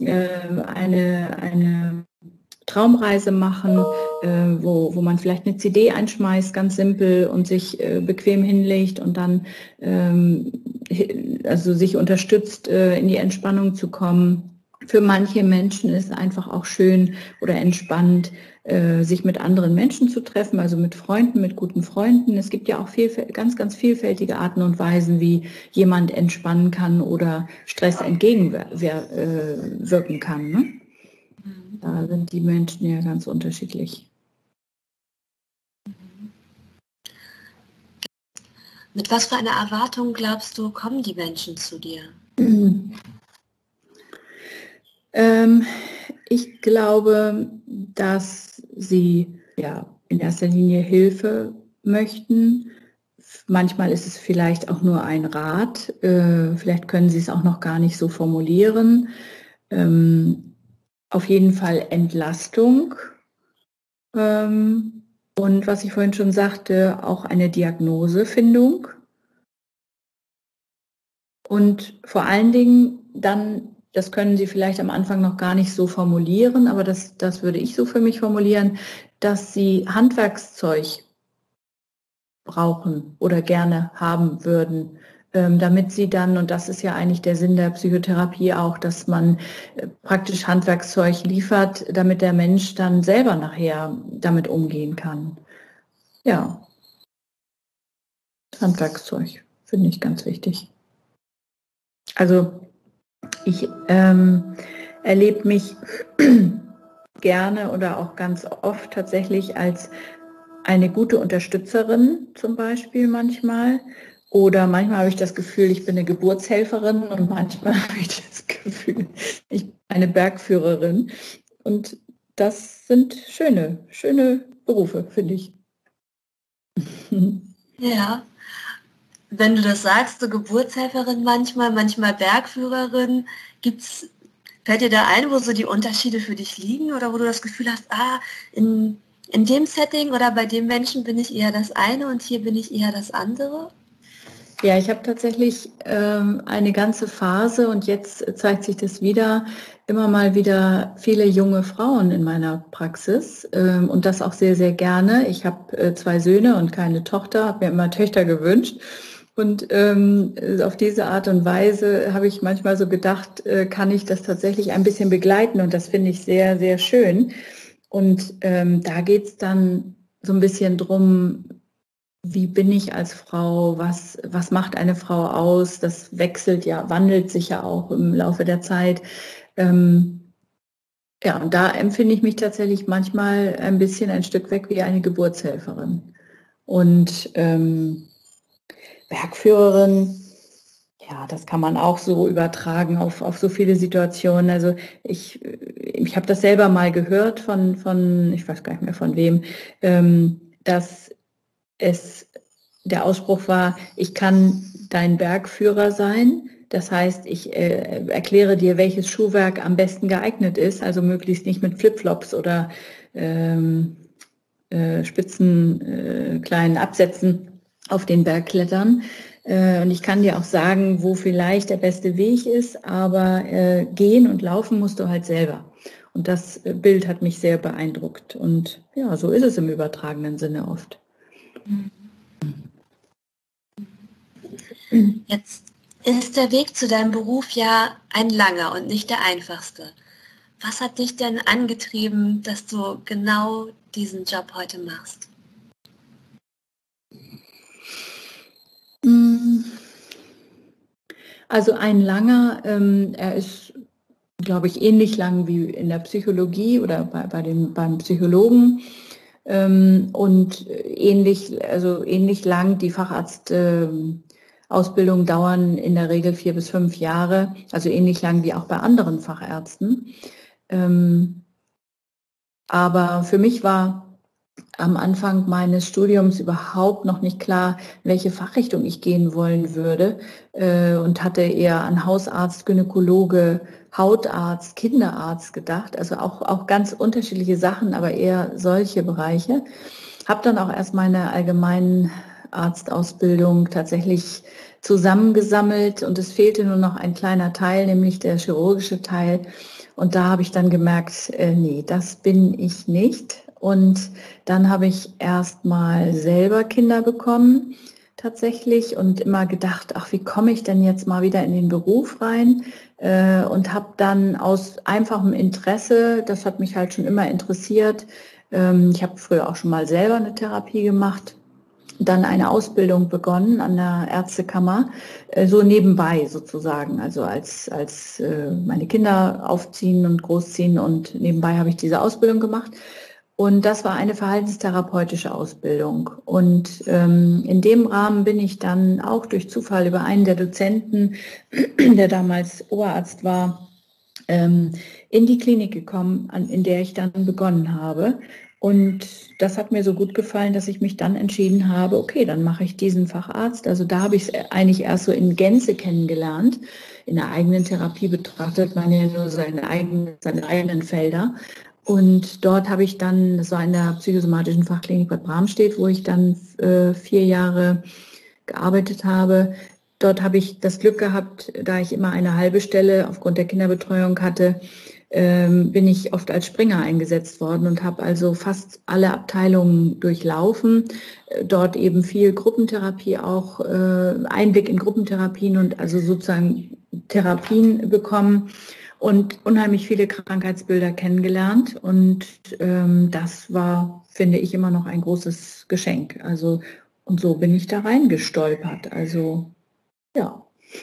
äh, eine, eine Traumreise machen, äh, wo, wo man vielleicht eine CD einschmeißt, ganz simpel und sich äh, bequem hinlegt und dann ähm, also sich unterstützt, äh, in die Entspannung zu kommen. Für manche Menschen ist einfach auch schön oder entspannt, äh, sich mit anderen Menschen zu treffen, also mit Freunden, mit guten Freunden. Es gibt ja auch viel, ganz, ganz vielfältige Arten und Weisen, wie jemand entspannen kann oder Stress entgegenwirken kann. Ne? Da sind die Menschen ja ganz unterschiedlich. Mit was für einer Erwartung glaubst du, kommen die Menschen zu dir? Ähm, ich glaube, dass sie ja in erster Linie Hilfe möchten. Manchmal ist es vielleicht auch nur ein Rat. Äh, vielleicht können sie es auch noch gar nicht so formulieren. Ähm, auf jeden Fall Entlastung Ähm, und was ich vorhin schon sagte, auch eine Diagnosefindung. Und vor allen Dingen dann, das können Sie vielleicht am Anfang noch gar nicht so formulieren, aber das, das würde ich so für mich formulieren, dass Sie Handwerkszeug brauchen oder gerne haben würden, damit sie dann, und das ist ja eigentlich der Sinn der Psychotherapie auch, dass man äh, praktisch Handwerkszeug liefert, damit der Mensch dann selber nachher damit umgehen kann. Ja, Handwerkszeug finde ich ganz wichtig. Also ich ähm, erlebe mich gerne oder auch ganz oft tatsächlich als eine gute Unterstützerin zum Beispiel manchmal oder manchmal habe ich das Gefühl, ich bin eine Geburtshelferin und manchmal habe ich das Gefühl, ich bin eine Bergführerin. Und das sind schöne, schöne Berufe, finde ich. Ja, wenn du das sagst, so Geburtshelferin manchmal, manchmal Bergführerin, gibt's, fällt dir da ein, wo so die Unterschiede für dich liegen oder wo du das Gefühl hast, ah, in, in dem Setting oder bei dem Menschen bin ich eher das eine und hier bin ich eher das andere? Ja, ich habe tatsächlich ähm, eine ganze Phase und jetzt zeigt sich das wieder, immer mal wieder viele junge Frauen in meiner Praxis ähm, und das auch sehr, sehr gerne. Ich habe äh, zwei Söhne und keine Tochter, habe mir immer Töchter gewünscht. Und ähm, auf diese Art und Weise habe ich manchmal so gedacht, äh, kann ich das tatsächlich ein bisschen begleiten und das finde ich sehr, sehr schön. Und ähm, da geht es dann so ein bisschen drum, wie bin ich als Frau, was, was macht eine Frau aus, das wechselt ja, wandelt sich ja auch im Laufe der Zeit. Ähm, ja, und da empfinde ich mich tatsächlich manchmal ein bisschen ein Stück weg wie eine Geburtshelferin. Und ähm, Bergführerin, ja, das kann man auch so übertragen auf, auf so viele Situationen. Also ich, ich habe das selber mal gehört von, von, ich weiß gar nicht mehr von wem, ähm, dass es der Ausspruch war, ich kann dein Bergführer sein. Das heißt, ich äh, erkläre dir, welches Schuhwerk am besten geeignet ist, also möglichst nicht mit Flipflops oder ähm, äh, spitzen äh, kleinen Absätzen auf den Berg klettern. Äh, und ich kann dir auch sagen, wo vielleicht der beste Weg ist, aber äh, gehen und laufen musst du halt selber. Und das äh, Bild hat mich sehr beeindruckt. Und ja, so ist es im übertragenen Sinne oft. Jetzt ist der Weg zu deinem Beruf ja ein langer und nicht der einfachste. Was hat dich denn angetrieben, dass du genau diesen Job heute machst? Also ein langer, ähm, er ist, glaube ich, ähnlich lang wie in der Psychologie oder bei, bei den, beim Psychologen. Ähm, und ähnlich, also ähnlich lang die Facharztausbildung dauern in der Regel vier bis fünf Jahre, also ähnlich lang wie auch bei anderen Fachärzten. Ähm, aber für mich war am Anfang meines Studiums überhaupt noch nicht klar, welche Fachrichtung ich gehen wollen würde äh, und hatte eher an Hausarzt, Gynäkologe, Hautarzt, Kinderarzt gedacht, also auch, auch ganz unterschiedliche Sachen, aber eher solche Bereiche. Habe dann auch erst meine allgemeinen Arztausbildung tatsächlich zusammengesammelt und es fehlte nur noch ein kleiner Teil, nämlich der chirurgische Teil. Und da habe ich dann gemerkt, äh, nee, das bin ich nicht. Und dann habe ich erst mal selber Kinder bekommen tatsächlich und immer gedacht, ach, wie komme ich denn jetzt mal wieder in den Beruf rein? Äh, und habe dann aus einfachem Interesse, das hat mich halt schon immer interessiert, ähm, ich habe früher auch schon mal selber eine Therapie gemacht, dann eine Ausbildung begonnen an der Ärztekammer, äh, so nebenbei sozusagen, also als, als äh, meine Kinder aufziehen und großziehen und nebenbei habe ich diese Ausbildung gemacht und das war eine verhaltenstherapeutische Ausbildung. Und ähm, in dem Rahmen bin ich dann auch durch Zufall über einen der Dozenten, der damals Oberarzt war, ähm, in die Klinik gekommen, an, in der ich dann begonnen habe. Und das hat mir so gut gefallen, dass ich mich dann entschieden habe, okay, dann mache ich diesen Facharzt. Also da habe ich es eigentlich erst so in Gänze kennengelernt. In der eigenen Therapie betrachtet man ja nur seine eigenen, seine eigenen Felder. Und dort habe ich dann, das war in der psychosomatischen Fachklinik Bad Bramstedt, wo ich dann äh, vier Jahre gearbeitet habe. Dort habe ich das Glück gehabt, da ich immer eine halbe Stelle aufgrund der Kinderbetreuung hatte, ähm, bin ich oft als Springer eingesetzt worden und habe also fast alle Abteilungen durchlaufen. Äh, dort eben viel Gruppentherapie auch, äh, Einblick in Gruppentherapien und also sozusagen Therapien bekommen und unheimlich viele Krankheitsbilder kennengelernt. Und ähm, das war, finde ich, immer noch ein großes Geschenk. Also, und so bin ich da reingestolpert. Also, ja.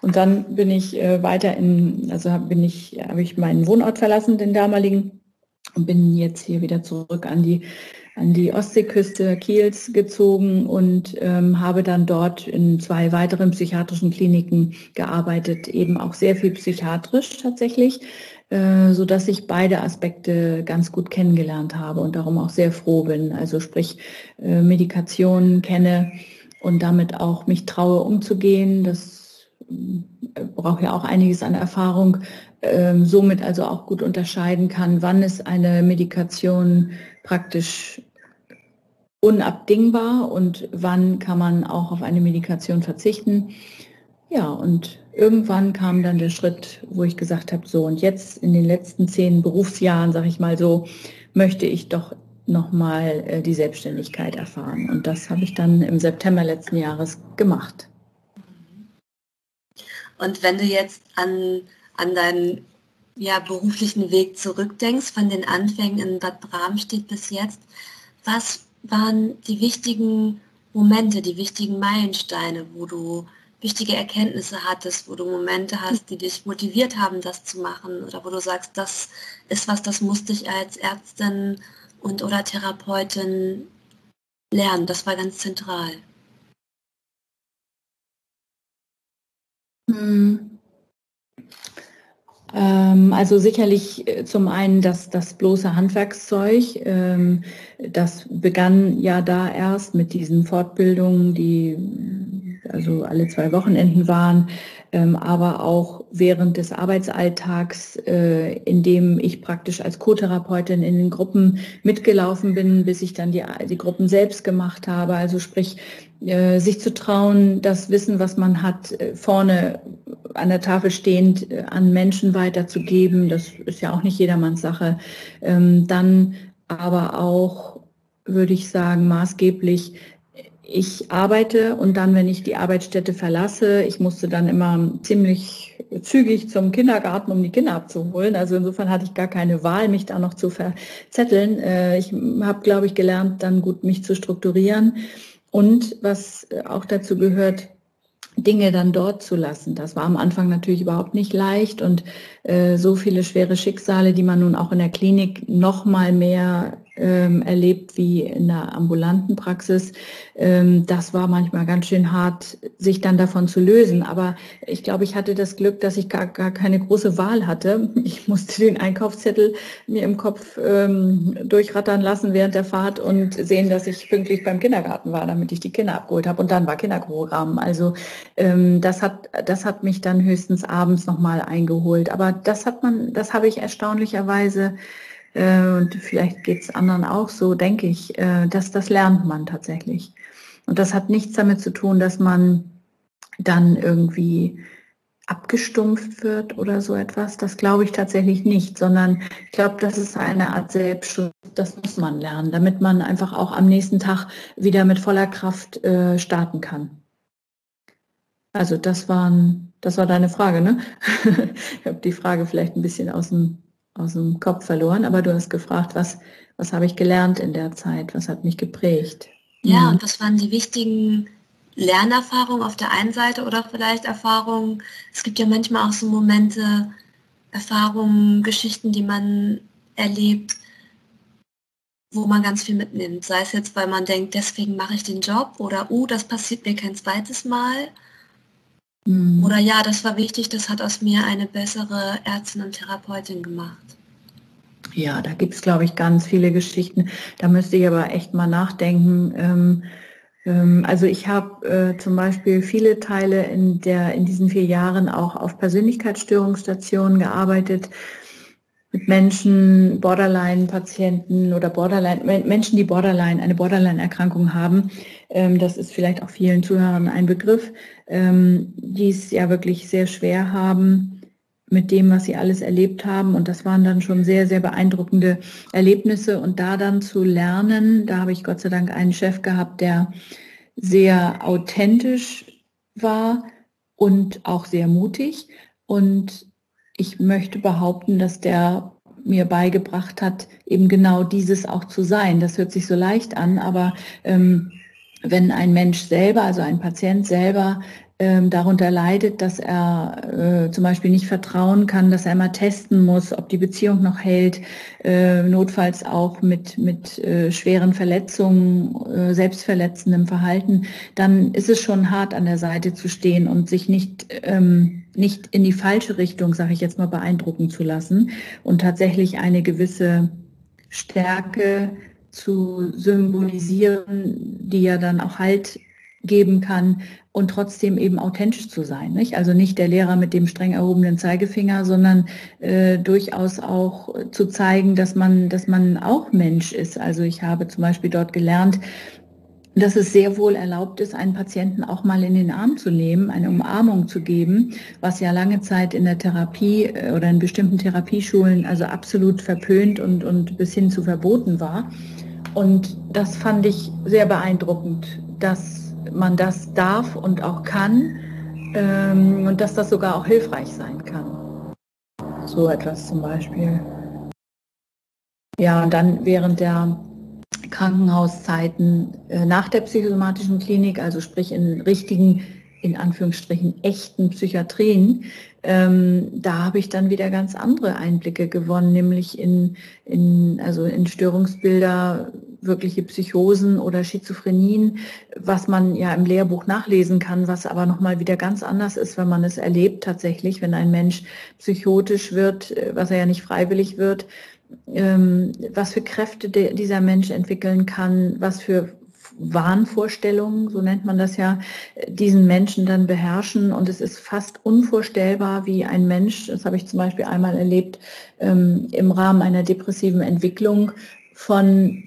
Und dann bin ich äh, weiter in, also hab, ich, habe ich meinen Wohnort verlassen, den damaligen, und bin jetzt hier wieder zurück an die an die Ostseeküste Kiels gezogen und ähm, habe dann dort in zwei weiteren psychiatrischen Kliniken gearbeitet, eben auch sehr viel psychiatrisch tatsächlich, äh, so dass ich beide Aspekte ganz gut kennengelernt habe und darum auch sehr froh bin. Also sprich äh, Medikation kenne und damit auch mich traue umzugehen. Das äh, braucht ja auch einiges an Erfahrung, ähm, somit also auch gut unterscheiden kann, wann ist eine Medikation praktisch unabdingbar und wann kann man auch auf eine Medikation verzichten. Ja, und irgendwann kam dann der Schritt, wo ich gesagt habe, so und jetzt in den letzten zehn Berufsjahren, sage ich mal so, möchte ich doch nochmal äh, die Selbstständigkeit erfahren. Und das habe ich dann im September letzten Jahres gemacht. Und wenn du jetzt an, an deinen ja, beruflichen Weg zurückdenkst, von den Anfängen in Bad Bramstedt bis jetzt, was waren die wichtigen Momente, die wichtigen Meilensteine, wo du wichtige Erkenntnisse hattest, wo du Momente hast, die dich motiviert haben, das zu machen oder wo du sagst, das ist was, das musste ich als Ärztin und oder Therapeutin lernen. Das war ganz zentral. Hm. Ähm, also sicherlich äh, zum einen das, das bloße Handwerkszeug. Ähm, das begann ja da erst mit diesen Fortbildungen, die also alle zwei Wochenenden waren, ähm, aber auch während des Arbeitsalltags, äh, in dem ich praktisch als Co-Therapeutin in den Gruppen mitgelaufen bin, bis ich dann die, die Gruppen selbst gemacht habe. Also sprich, äh, sich zu trauen, das Wissen, was man hat, äh, vorne an der Tafel stehend äh, an Menschen weiterzugeben. Das ist ja auch nicht jedermanns Sache. Ähm, dann aber auch, würde ich sagen, maßgeblich ich arbeite und dann, wenn ich die Arbeitsstätte verlasse, ich musste dann immer ziemlich zügig zum Kindergarten, um die Kinder abzuholen. Also insofern hatte ich gar keine Wahl, mich da noch zu verzetteln. Ich habe, glaube ich, gelernt, dann gut mich zu strukturieren. Und was auch dazu gehört, Dinge dann dort zu lassen. Das war am Anfang natürlich überhaupt nicht leicht und äh, so viele schwere Schicksale, die man nun auch in der Klinik noch mal mehr ähm, erlebt wie in der ambulanten Praxis. Ähm, das war manchmal ganz schön hart, sich dann davon zu lösen. Aber ich glaube, ich hatte das Glück, dass ich gar, gar keine große Wahl hatte. Ich musste den Einkaufszettel mir im Kopf ähm, durchrattern lassen während der Fahrt und sehen, dass ich pünktlich beim Kindergarten war, damit ich die Kinder abgeholt habe. Und dann war Kinderprogramm. Also ähm, das hat das hat mich dann höchstens abends nochmal eingeholt. Aber das hat man, das habe ich erstaunlicherweise und vielleicht geht es anderen auch so, denke ich, äh, dass das lernt man tatsächlich. Und das hat nichts damit zu tun, dass man dann irgendwie abgestumpft wird oder so etwas. Das glaube ich tatsächlich nicht, sondern ich glaube, das ist eine Art Selbstschutz. Das muss man lernen, damit man einfach auch am nächsten Tag wieder mit voller Kraft äh, starten kann. Also das waren, das war deine Frage, ne? ich habe die Frage vielleicht ein bisschen aus dem aus dem Kopf verloren, aber du hast gefragt, was, was habe ich gelernt in der Zeit, was hat mich geprägt. Ja, mhm. und was waren die wichtigen Lernerfahrungen auf der einen Seite oder vielleicht Erfahrungen, es gibt ja manchmal auch so Momente, Erfahrungen, Geschichten, die man erlebt, wo man ganz viel mitnimmt. Sei es jetzt, weil man denkt, deswegen mache ich den Job oder, uh, das passiert mir kein zweites Mal. Mhm. Oder ja, das war wichtig, das hat aus mir eine bessere Ärztin und Therapeutin gemacht. Ja, da gibt es, glaube ich, ganz viele Geschichten. Da müsste ich aber echt mal nachdenken. Ähm, ähm, also ich habe äh, zum Beispiel viele Teile in, der, in diesen vier Jahren auch auf Persönlichkeitsstörungsstationen gearbeitet. mit Menschen, Borderline-Patienten oder Borderline, Menschen, die Borderline, eine Borderline-Erkrankung haben. Ähm, das ist vielleicht auch vielen Zuhörern ein Begriff, ähm, die es ja wirklich sehr schwer haben mit dem, was sie alles erlebt haben. Und das waren dann schon sehr, sehr beeindruckende Erlebnisse. Und da dann zu lernen, da habe ich Gott sei Dank einen Chef gehabt, der sehr authentisch war und auch sehr mutig. Und ich möchte behaupten, dass der mir beigebracht hat, eben genau dieses auch zu sein. Das hört sich so leicht an, aber ähm, wenn ein Mensch selber, also ein Patient selber ähm, darunter leidet, dass er äh, zum Beispiel nicht vertrauen kann, dass er immer testen muss, ob die Beziehung noch hält, äh, notfalls auch mit, mit äh, schweren Verletzungen, äh, selbstverletzendem Verhalten, dann ist es schon hart an der Seite zu stehen und sich nicht, ähm, nicht in die falsche Richtung, sage ich jetzt mal, beeindrucken zu lassen und tatsächlich eine gewisse Stärke zu symbolisieren, die ja dann auch Halt geben kann und trotzdem eben authentisch zu sein. Nicht? Also nicht der Lehrer mit dem streng erhobenen Zeigefinger, sondern äh, durchaus auch zu zeigen, dass man, dass man auch Mensch ist. Also ich habe zum Beispiel dort gelernt, dass es sehr wohl erlaubt ist, einen Patienten auch mal in den Arm zu nehmen, eine Umarmung zu geben, was ja lange Zeit in der Therapie äh, oder in bestimmten Therapieschulen also absolut verpönt und, und bis hin zu verboten war. Und das fand ich sehr beeindruckend, dass man das darf und auch kann ähm, und dass das sogar auch hilfreich sein kann. So etwas zum Beispiel. Ja, und dann während der Krankenhauszeiten äh, nach der psychosomatischen Klinik, also sprich in richtigen, in Anführungsstrichen echten Psychiatrien, ähm, da habe ich dann wieder ganz andere Einblicke gewonnen, nämlich in, in, also in Störungsbilder wirkliche Psychosen oder Schizophrenien, was man ja im Lehrbuch nachlesen kann, was aber nochmal wieder ganz anders ist, wenn man es erlebt tatsächlich, wenn ein Mensch psychotisch wird, äh, was er ja nicht freiwillig wird, ähm, was für Kräfte dieser Mensch entwickeln kann, was für Wahnvorstellungen, so nennt man das ja, diesen Menschen dann beherrschen. Und es ist fast unvorstellbar, wie ein Mensch, das habe ich zum Beispiel einmal erlebt, ähm, im Rahmen einer depressiven Entwicklung von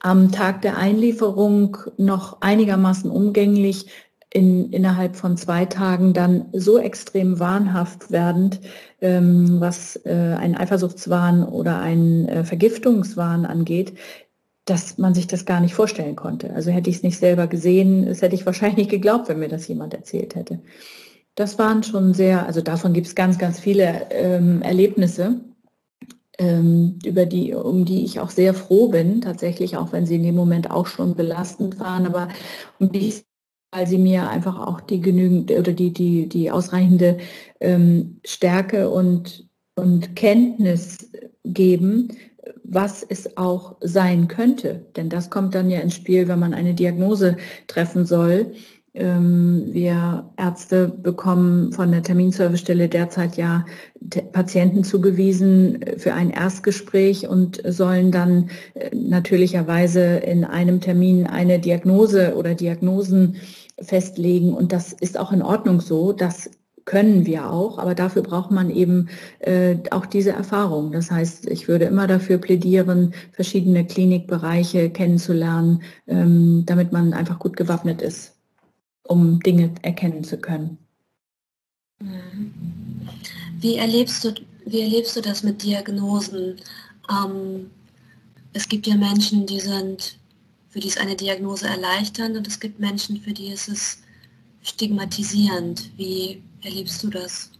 am Tag der Einlieferung noch einigermaßen umgänglich, in, innerhalb von zwei Tagen dann so extrem wahnhaft werdend, ähm, was äh, ein Eifersuchtswahn oder ein äh, Vergiftungswahn angeht, dass man sich das gar nicht vorstellen konnte. Also hätte ich es nicht selber gesehen, das hätte ich wahrscheinlich nicht geglaubt, wenn mir das jemand erzählt hätte. Das waren schon sehr, also davon gibt es ganz, ganz viele ähm, Erlebnisse ähm, über die, um die ich auch sehr froh bin, tatsächlich, auch wenn sie in dem Moment auch schon belastend waren, aber um die weil sie mir einfach auch die genügend oder die, die, die ausreichende ähm, Stärke und, und Kenntnis geben, was es auch sein könnte. Denn das kommt dann ja ins Spiel, wenn man eine Diagnose treffen soll. Ähm, wir Ärzte bekommen von der Terminservicestelle derzeit ja Patienten zugewiesen für ein Erstgespräch und sollen dann äh, natürlicherweise in einem Termin eine Diagnose oder Diagnosen festlegen. Und das ist auch in Ordnung so. Das können wir auch, aber dafür braucht man eben äh, auch diese Erfahrung. Das heißt, ich würde immer dafür plädieren, verschiedene Klinikbereiche kennenzulernen, ähm, damit man einfach gut gewappnet ist um Dinge erkennen zu können. Mhm. Wie erlebst du, wie erlebst du das mit Diagnosen? Ähm, es gibt ja Menschen, die sind, für die ist eine Diagnose erleichternd und es gibt Menschen, für die ist es stigmatisierend. Wie erlebst du das?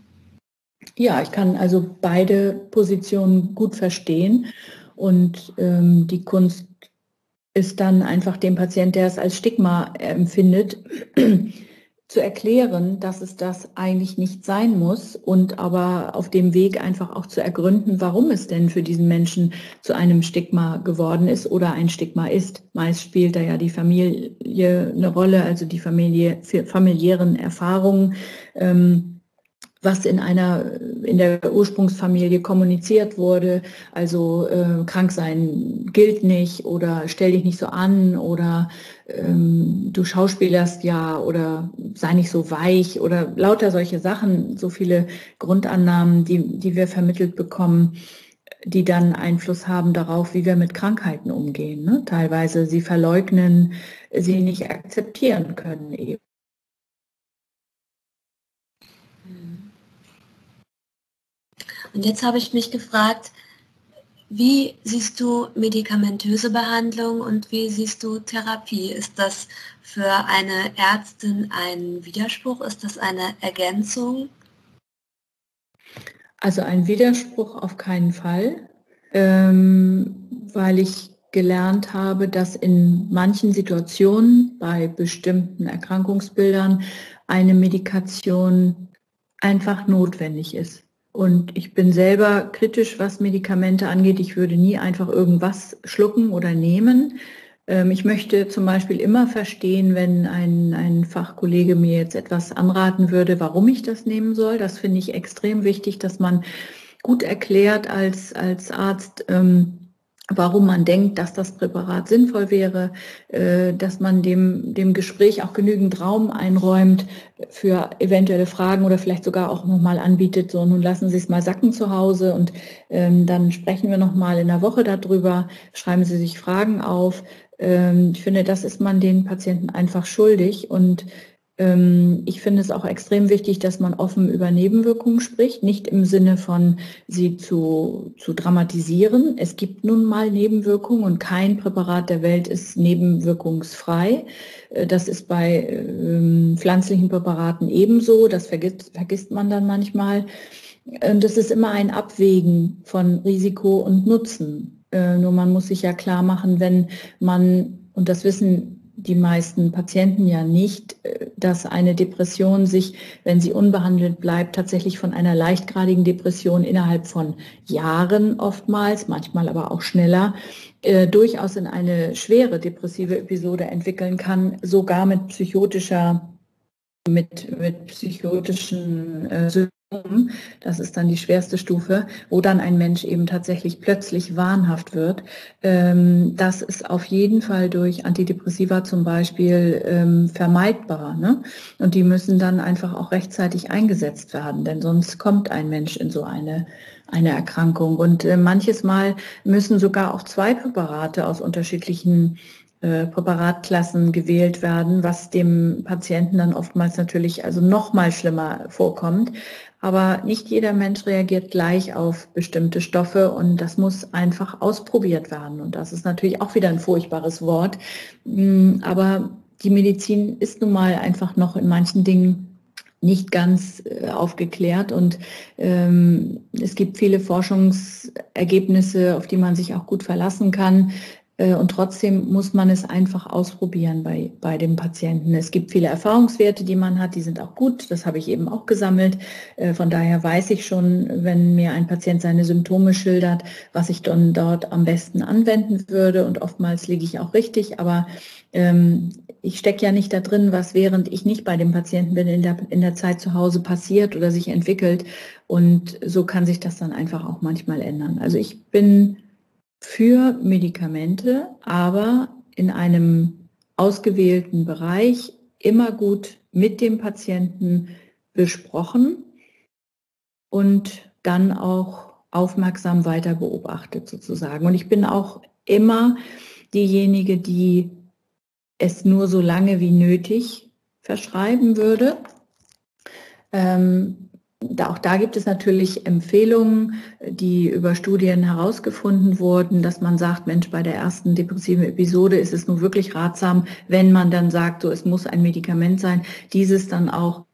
Ja, ich kann also beide Positionen gut verstehen und ähm, die Kunst ist dann einfach dem Patient, der es als Stigma empfindet, zu erklären, dass es das eigentlich nicht sein muss und aber auf dem Weg einfach auch zu ergründen, warum es denn für diesen Menschen zu einem Stigma geworden ist oder ein Stigma ist. Meist spielt da ja die Familie eine Rolle, also die Familie, familiären Erfahrungen. Ähm, was in einer in der Ursprungsfamilie kommuniziert wurde, also äh, krank sein gilt nicht oder stell dich nicht so an oder ähm, du schauspielerst ja oder sei nicht so weich oder lauter solche Sachen, so viele Grundannahmen, die, die wir vermittelt bekommen, die dann Einfluss haben darauf, wie wir mit Krankheiten umgehen. Ne? Teilweise sie verleugnen, sie nicht akzeptieren können eben. Und jetzt habe ich mich gefragt, wie siehst du medikamentöse Behandlung und wie siehst du Therapie? Ist das für eine Ärztin ein Widerspruch? Ist das eine Ergänzung? Also ein Widerspruch auf keinen Fall, ähm, weil ich gelernt habe, dass in manchen Situationen bei bestimmten Erkrankungsbildern eine Medikation einfach notwendig ist. Und ich bin selber kritisch, was Medikamente angeht. Ich würde nie einfach irgendwas schlucken oder nehmen. Ähm, ich möchte zum Beispiel immer verstehen, wenn ein, ein Fachkollege mir jetzt etwas anraten würde, warum ich das nehmen soll. Das finde ich extrem wichtig, dass man gut erklärt als, als Arzt, ähm, warum man denkt, dass das Präparat sinnvoll wäre, äh, dass man dem, dem Gespräch auch genügend Raum einräumt für eventuelle Fragen oder vielleicht sogar auch nochmal anbietet, so nun lassen Sie es mal sacken zu Hause und ähm, dann sprechen wir nochmal in der Woche darüber, schreiben Sie sich Fragen auf. Ähm, ich finde, das ist man den Patienten einfach schuldig und ich finde es auch extrem wichtig, dass man offen über Nebenwirkungen spricht, nicht im Sinne von sie zu, zu dramatisieren. Es gibt nun mal Nebenwirkungen und kein Präparat der Welt ist nebenwirkungsfrei. Äh, das ist bei ähm, pflanzlichen Präparaten ebenso. Das vergisst, vergisst man dann manchmal. Und es ist immer ein Abwägen von Risiko und Nutzen. Äh, nur man muss sich ja klar machen, wenn man, und das wissen die meisten Patienten ja nicht, äh, dass eine Depression sich, wenn sie unbehandelt bleibt, tatsächlich von einer leichtgradigen Depression innerhalb von Jahren oftmals, manchmal aber auch schneller, äh, durchaus in eine schwere depressive Episode entwickeln kann, sogar mit psychotischer mit, mit psychotischen äh, das ist dann die schwerste Stufe, wo dann ein Mensch eben tatsächlich plötzlich wahnhaft wird. Ähm, das ist auf jeden Fall durch Antidepressiva zum Beispiel ähm, vermeidbar. Ne? Und die müssen dann einfach auch rechtzeitig eingesetzt werden, denn sonst kommt ein Mensch in so eine, eine Erkrankung. Und äh, manches Mal müssen sogar auch zwei Präparate aus unterschiedlichen äh, Präparatklassen gewählt werden, was dem Patienten dann oftmals natürlich also noch mal schlimmer vorkommt, aber nicht jeder Mensch reagiert gleich auf bestimmte Stoffe und das muss einfach ausprobiert werden. Und das ist natürlich auch wieder ein furchtbares Wort. Mm, aber die Medizin ist nun mal einfach noch in manchen Dingen nicht ganz äh, aufgeklärt und ähm, es gibt viele Forschungsergebnisse, auf die man sich auch gut verlassen kann. Äh, und trotzdem muss man es einfach ausprobieren bei, bei dem Patienten. Es gibt viele Erfahrungswerte, die man hat, die sind auch gut. Das habe ich eben auch gesammelt. Äh, von daher weiß ich schon, wenn mir ein Patient seine Symptome schildert, was ich dann dort am besten anwenden würde. Und oftmals liege ich auch richtig. Aber ähm, ich stecke ja nicht da drin, was während ich nicht bei dem Patienten bin, in der, in der Zeit zu Hause passiert oder sich entwickelt. Und so kann sich das dann einfach auch manchmal ändern. Also ich bin für Medikamente, aber in einem ausgewählten Bereich immer gut mit dem Patienten besprochen und dann auch aufmerksam weiter beobachtet sozusagen. Und ich bin auch immer diejenige, die es nur so lange wie nötig verschreiben würde. Ähm, da, auch da gibt es natürlich Empfehlungen, die über Studien herausgefunden wurden, dass man sagt, Mensch, bei der ersten depressiven Episode ist es nun wirklich ratsam, wenn man dann sagt, so es muss ein Medikament sein, dieses dann auch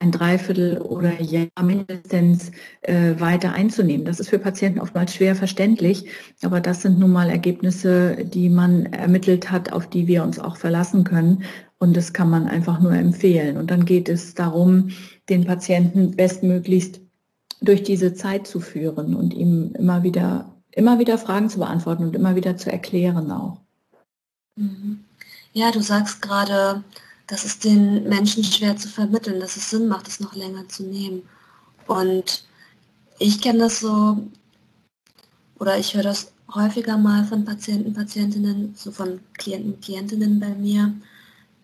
ein Dreiviertel oder Jahr mindestens äh, weiter einzunehmen. Das ist für Patienten oftmals schwer verständlich, aber das sind nun mal Ergebnisse, die man ermittelt hat, auf die wir uns auch verlassen können. Und das kann man einfach nur empfehlen. Und dann geht es darum, den Patienten bestmöglichst durch diese Zeit zu führen und ihm immer wieder, immer wieder Fragen zu beantworten und immer wieder zu erklären auch. Mhm. Ja, du sagst gerade, das ist den Menschen schwer zu vermitteln, dass es Sinn macht, es noch länger zu nehmen. Und ich kenne das so, oder ich höre das häufiger mal von Patienten, Patientinnen, so von Klienten, Klientinnen bei mir,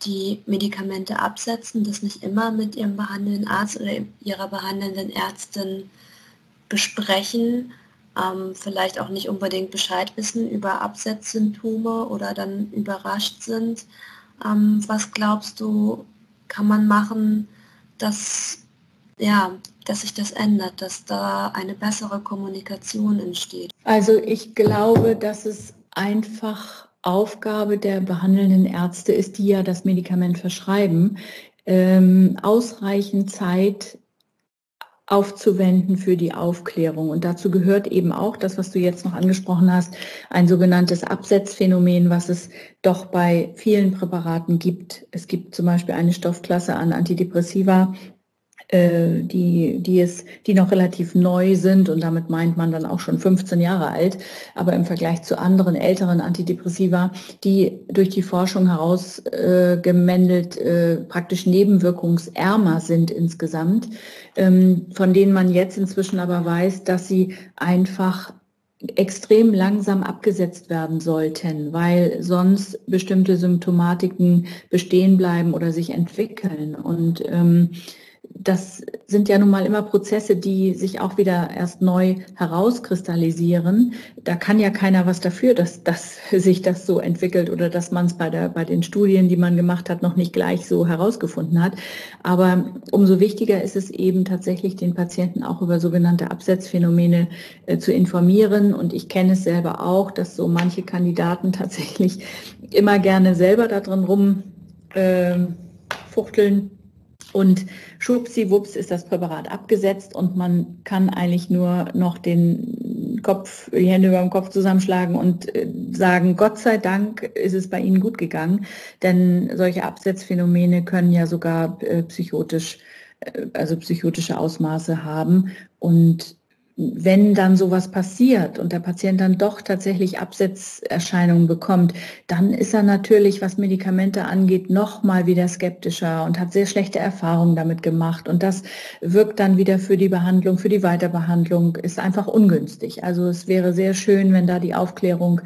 die Medikamente absetzen, das nicht immer mit ihrem behandelnden Arzt oder ihrer behandelnden Ärztin besprechen, ähm, vielleicht auch nicht unbedingt Bescheid wissen über Absetzsymptome oder dann überrascht sind. Ähm, was glaubst du, kann man machen, dass, ja, dass sich das ändert, dass da eine bessere Kommunikation entsteht? Also ich glaube, dass es einfach Aufgabe der behandelnden Ärzte ist, die ja das Medikament verschreiben, ähm, ausreichend Zeit aufzuwenden für die Aufklärung. Und dazu gehört eben auch das, was du jetzt noch angesprochen hast, ein sogenanntes Absetzphänomen, was es doch bei vielen Präparaten gibt. Es gibt zum Beispiel eine Stoffklasse an Antidepressiva, äh, die, die, es, die noch relativ neu sind und damit meint man dann auch schon 15 Jahre alt, aber im Vergleich zu anderen älteren Antidepressiva, die durch die Forschung herausgemändelt äh, äh, praktisch nebenwirkungsärmer sind insgesamt, ähm, von denen man jetzt inzwischen aber weiß, dass sie einfach extrem langsam abgesetzt werden sollten, weil sonst bestimmte Symptomatiken bestehen bleiben oder sich entwickeln. Und ähm, das sind ja nun mal immer Prozesse, die sich auch wieder erst neu herauskristallisieren. Da kann ja keiner was dafür, dass, dass sich das so entwickelt oder dass man es bei, bei den Studien, die man gemacht hat, noch nicht gleich so herausgefunden hat. Aber umso wichtiger ist es eben tatsächlich, den Patienten auch über sogenannte Absetzphänomene äh, zu informieren. Und ich kenne es selber auch, dass so manche Kandidaten tatsächlich immer gerne selber da drin rum äh, fuchteln und schwuppsiwupps ist das Präparat abgesetzt und man kann eigentlich nur noch den Kopf, die Hände über dem Kopf zusammenschlagen und äh, sagen, Gott sei Dank ist es bei Ihnen gut gegangen, denn solche Absetzphänomene können ja sogar äh, psychotisch, äh, also psychotische Ausmaße haben. Und wenn dann sowas passiert und der Patient dann doch tatsächlich Absetzerscheinungen bekommt, dann ist er natürlich, was Medikamente angeht, noch mal wieder skeptischer und hat sehr schlechte Erfahrungen damit gemacht. Und das wirkt dann wieder für die Behandlung, für die Weiterbehandlung, ist einfach ungünstig. Also es wäre sehr schön, wenn da die Aufklärung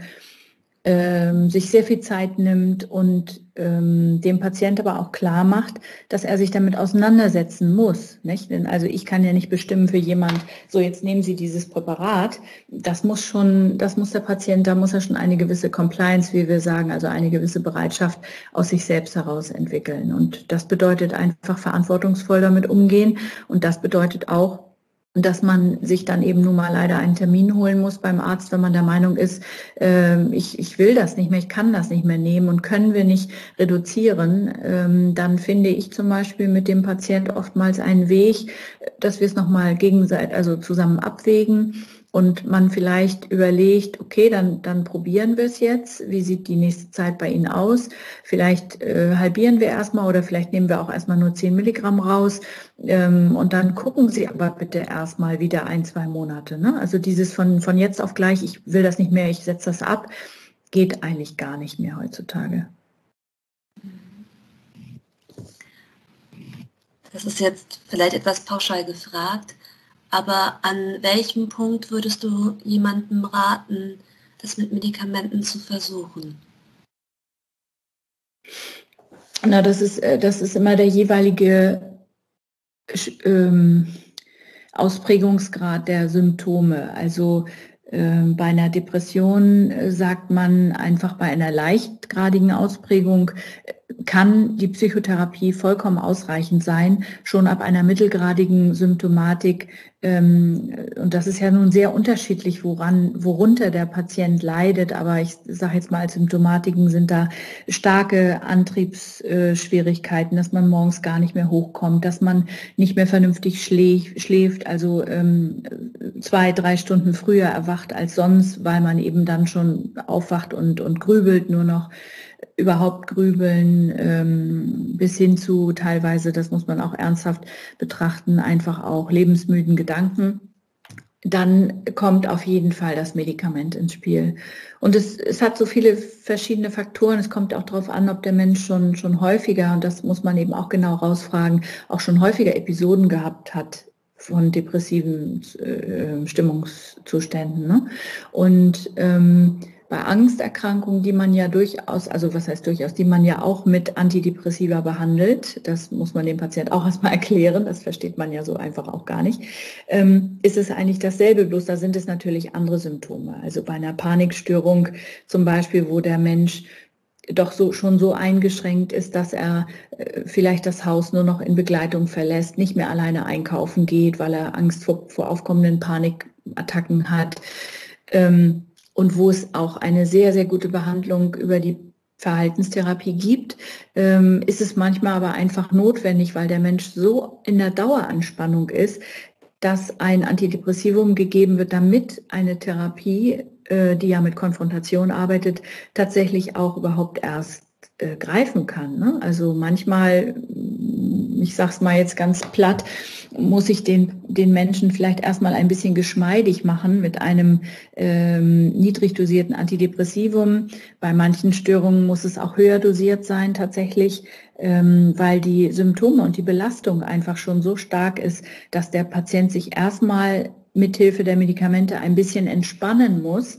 ähm, sich sehr viel Zeit nimmt und ähm, dem Patient aber auch klar macht, dass er sich damit auseinandersetzen muss. Nicht? Denn also ich kann ja nicht bestimmen für jemand, so jetzt nehmen Sie dieses Präparat. Das muss schon, das muss der Patient, da muss er schon eine gewisse Compliance, wie wir sagen, also eine gewisse Bereitschaft aus sich selbst heraus entwickeln. Und das bedeutet einfach verantwortungsvoll damit umgehen. Und das bedeutet auch, dass man sich dann eben nun mal leider einen Termin holen muss beim Arzt, wenn man der Meinung ist, äh, ich, ich will das nicht mehr, ich kann das nicht mehr nehmen und können wir nicht reduzieren, ähm, dann finde ich zum Beispiel mit dem Patient oftmals einen Weg, dass wir es nochmal gegenseitig, also zusammen abwägen und man vielleicht überlegt, okay, dann, dann probieren wir es jetzt. Wie sieht die nächste Zeit bei Ihnen aus? Vielleicht äh, halbieren wir erstmal oder vielleicht nehmen wir auch erstmal nur 10 Milligramm raus. Ähm, und dann gucken Sie aber bitte erstmal wieder ein, zwei Monate. Ne? Also dieses von, von jetzt auf gleich, ich will das nicht mehr, ich setze das ab, geht eigentlich gar nicht mehr heutzutage. Das ist jetzt vielleicht etwas pauschal gefragt. Aber an welchem Punkt würdest du jemandem raten, das mit Medikamenten zu versuchen? Na, das ist, äh, das ist immer der jeweilige ähm, Ausprägungsgrad der Symptome. Also äh, bei einer Depression äh, sagt man einfach bei einer leichtgradigen Ausprägung äh, kann die Psychotherapie vollkommen ausreichend sein, schon ab einer mittelgradigen Symptomatik. Ähm, und das ist ja nun sehr unterschiedlich, woran, worunter der Patient leidet. Aber ich sage jetzt mal, als Symptomatiken sind da starke Antriebsschwierigkeiten, dass man morgens gar nicht mehr hochkommt, dass man nicht mehr vernünftig schläft, also ähm, zwei, drei Stunden früher erwacht als sonst, weil man eben dann schon aufwacht und, und grübelt nur noch überhaupt grübeln, ähm, bis hin zu teilweise, das muss man auch ernsthaft betrachten, einfach auch lebensmüden Gedanken, dann kommt auf jeden Fall das Medikament ins Spiel. Und es, es hat so viele verschiedene Faktoren. Es kommt auch darauf an, ob der Mensch schon, schon häufiger, und das muss man eben auch genau rausfragen, auch schon häufiger Episoden gehabt hat von depressiven äh, Stimmungszuständen. Ne? Und ähm, bei Angsterkrankungen, die man ja durchaus, also was heißt durchaus, die man ja auch mit Antidepressiva behandelt, das muss man dem Patient auch erstmal erklären, das versteht man ja so einfach auch gar nicht, ähm, ist es eigentlich dasselbe, bloß da sind es natürlich andere Symptome. Also bei einer Panikstörung zum Beispiel, wo der Mensch doch so schon so eingeschränkt ist, dass er äh, vielleicht das Haus nur noch in Begleitung verlässt, nicht mehr alleine einkaufen geht, weil er Angst vor, vor aufkommenden Panikattacken hat. Ähm, und wo es auch eine sehr, sehr gute Behandlung über die Verhaltenstherapie gibt, ähm, ist es manchmal aber einfach notwendig, weil der Mensch so in der Daueranspannung ist, dass ein Antidepressivum gegeben wird, damit eine Therapie äh, die ja mit Konfrontation arbeitet, tatsächlich auch überhaupt erst äh, greifen kann. Ne? Also manchmal, ich sage es mal jetzt ganz platt, muss ich den, den Menschen vielleicht erstmal ein bisschen geschmeidig machen mit einem ähm, niedrig dosierten Antidepressivum. Bei manchen Störungen muss es auch höher dosiert sein tatsächlich, ähm, weil die Symptome und die Belastung einfach schon so stark ist, dass der Patient sich erstmal mithilfe der Medikamente ein bisschen entspannen muss.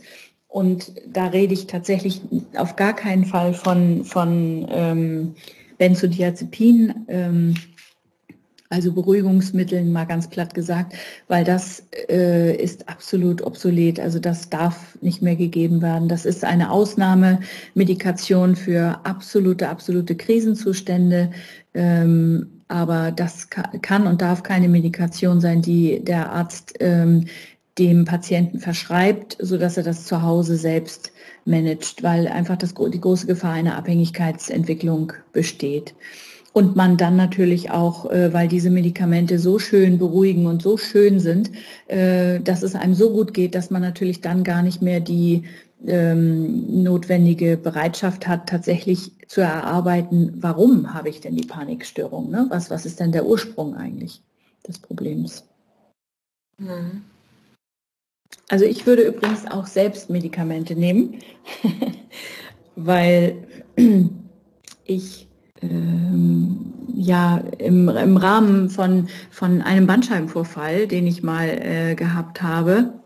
Und da rede ich tatsächlich auf gar keinen Fall von, von ähm, Benzodiazepin, ähm, also Beruhigungsmitteln, mal ganz platt gesagt, weil das äh, ist absolut obsolet. Also das darf nicht mehr gegeben werden. Das ist eine Ausnahmemedikation für absolute, absolute Krisenzustände. Ähm, aber das kann und darf keine Medikation sein, die der Arzt ähm, dem Patienten verschreibt, sodass er das zu Hause selbst managt, weil einfach das, die große Gefahr einer Abhängigkeitsentwicklung besteht. Und man dann natürlich auch, äh, weil diese Medikamente so schön beruhigen und so schön sind, äh, dass es einem so gut geht, dass man natürlich dann gar nicht mehr die ähm, notwendige Bereitschaft hat, tatsächlich zu erarbeiten, warum habe ich denn die Panikstörung? Ne? Was, was ist denn der Ursprung eigentlich des Problems? Mhm. Also ich würde übrigens auch selbst Medikamente nehmen, weil ich ähm, ja im, im Rahmen von, von einem Bandscheibenvorfall, den ich mal äh, gehabt habe,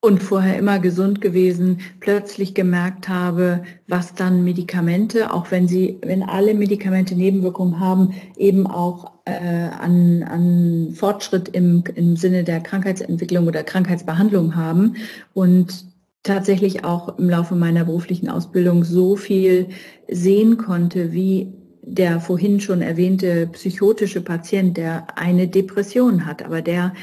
und vorher immer gesund gewesen, plötzlich gemerkt habe, was dann Medikamente, auch wenn sie, wenn alle Medikamente Nebenwirkungen haben, eben auch äh, an, an Fortschritt im, im Sinne der Krankheitsentwicklung oder Krankheitsbehandlung haben und tatsächlich auch im Laufe meiner beruflichen Ausbildung so viel sehen konnte, wie der vorhin schon erwähnte psychotische Patient, der eine Depression hat, aber der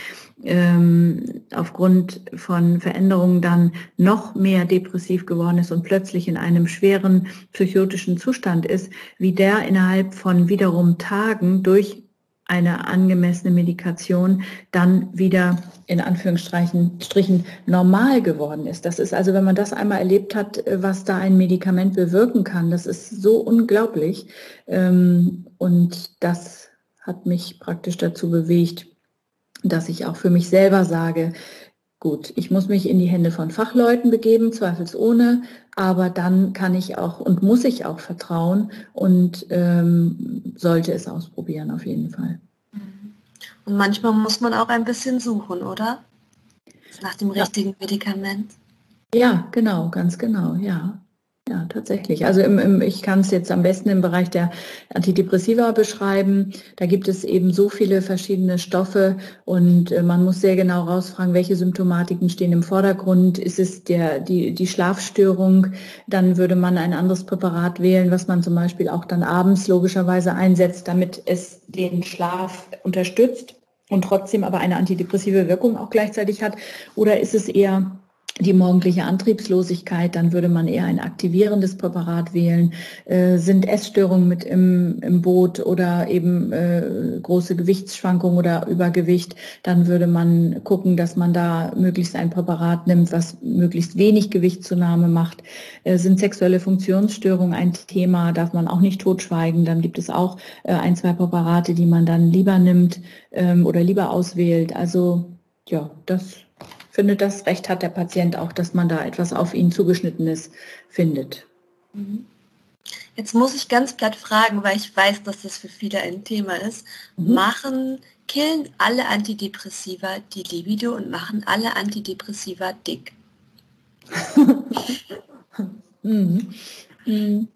ähm, aufgrund von Veränderungen dann noch mehr depressiv geworden ist und plötzlich in einem schweren psychotischen Zustand ist, wie der innerhalb von wiederum Tagen durch eine angemessene Medikation dann wieder in Anführungsstrichen Strichen normal geworden ist. Das ist also, wenn man das einmal erlebt hat, was da ein Medikament bewirken kann, das ist so unglaublich. Ähm, und das hat mich praktisch dazu bewegt, dass ich auch für mich selber sage, gut, ich muss mich in die Hände von Fachleuten begeben, zweifelsohne, aber dann kann ich auch und muss ich auch vertrauen und ähm, sollte es ausprobieren auf jeden Fall. Und manchmal muss man auch ein bisschen suchen, oder? Nach dem richtigen ja. Medikament. Ja, genau, ganz genau, ja. Ja, tatsächlich. Also im, im, ich kann es jetzt am besten im Bereich der Antidepressiva beschreiben. Da gibt es eben so viele verschiedene Stoffe und äh, man muss sehr genau rausfragen, welche Symptomatiken stehen im Vordergrund. Ist es der, die, die Schlafstörung? Dann würde man ein anderes Präparat wählen, was man zum Beispiel auch dann abends logischerweise einsetzt, damit es den Schlaf unterstützt und trotzdem aber eine antidepressive Wirkung auch gleichzeitig hat. Oder ist es eher die morgendliche Antriebslosigkeit, dann würde man eher ein aktivierendes Präparat wählen. Äh, sind Essstörungen mit im, im Boot oder eben äh, große Gewichtsschwankungen oder Übergewicht, dann würde man gucken, dass man da möglichst ein Präparat nimmt, was möglichst wenig Gewichtszunahme macht. Äh, sind sexuelle Funktionsstörungen ein Thema, darf man auch nicht totschweigen. Dann gibt es auch äh, ein, zwei Präparate, die man dann lieber nimmt ähm, oder lieber auswählt. Also ja, das finde, das Recht hat der Patient auch, dass man da etwas auf ihn zugeschnittenes findet. Mhm. Jetzt muss ich ganz platt fragen, weil ich weiß, dass das für viele ein Thema ist. Mhm. Machen, killen alle Antidepressiva die Libido und machen alle Antidepressiva dick? Mhm. Mhm.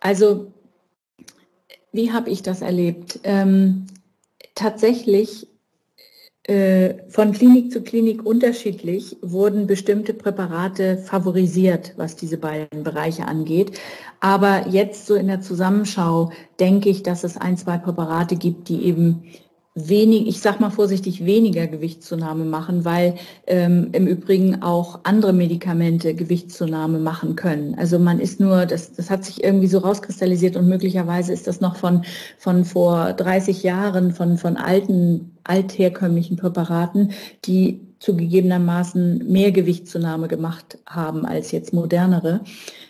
Also, wie habe ich das erlebt? Ähm, tatsächlich von Klinik zu Klinik unterschiedlich wurden bestimmte Präparate favorisiert, was diese beiden Bereiche angeht. Aber jetzt so in der Zusammenschau denke ich, dass es ein, zwei Präparate gibt, die eben wenig, ich sag mal vorsichtig, weniger Gewichtszunahme machen, weil ähm, im Übrigen auch andere Medikamente Gewichtszunahme machen können. Also man ist nur, das, das hat sich irgendwie so rauskristallisiert und möglicherweise ist das noch von, von vor 30 Jahren von, von alten, altherkömmlichen Präparaten, die zugegebenermaßen mehr Gewichtszunahme gemacht haben als jetzt modernere.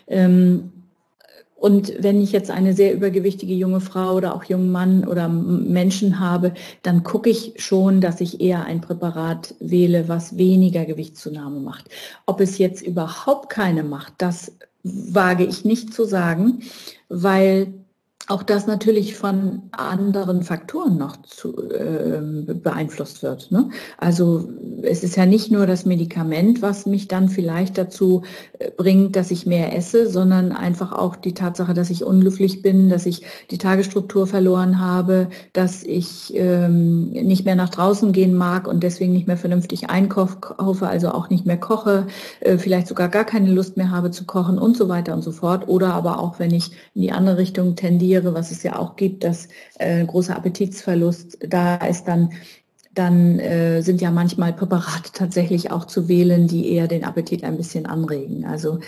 Ähm, und wenn ich jetzt eine sehr übergewichtige junge Frau oder auch jungen Mann oder Menschen habe, dann gucke ich schon, dass ich eher ein Präparat wähle, was weniger Gewichtszunahme macht. Ob es jetzt überhaupt keine macht, das wage ich nicht zu sagen, weil auch das natürlich von anderen Faktoren noch zu, äh, beeinflusst wird. Ne? Also es ist ja nicht nur das Medikament, was mich dann vielleicht dazu äh, bringt, dass ich mehr esse, sondern einfach auch die Tatsache, dass ich unglücklich bin, dass ich die Tagesstruktur verloren habe, dass ich ähm, nicht mehr nach draußen gehen mag und deswegen nicht mehr vernünftig einkaufe, also auch nicht mehr koche, äh, vielleicht sogar gar keine Lust mehr habe zu kochen und so weiter und so fort. Oder aber auch, wenn ich in die andere Richtung tendiere, Tiere, was es ja auch gibt, dass äh, großer Appetitsverlust da ist, dann dann äh, sind ja manchmal Präparate tatsächlich auch zu wählen, die eher den Appetit ein bisschen anregen. Also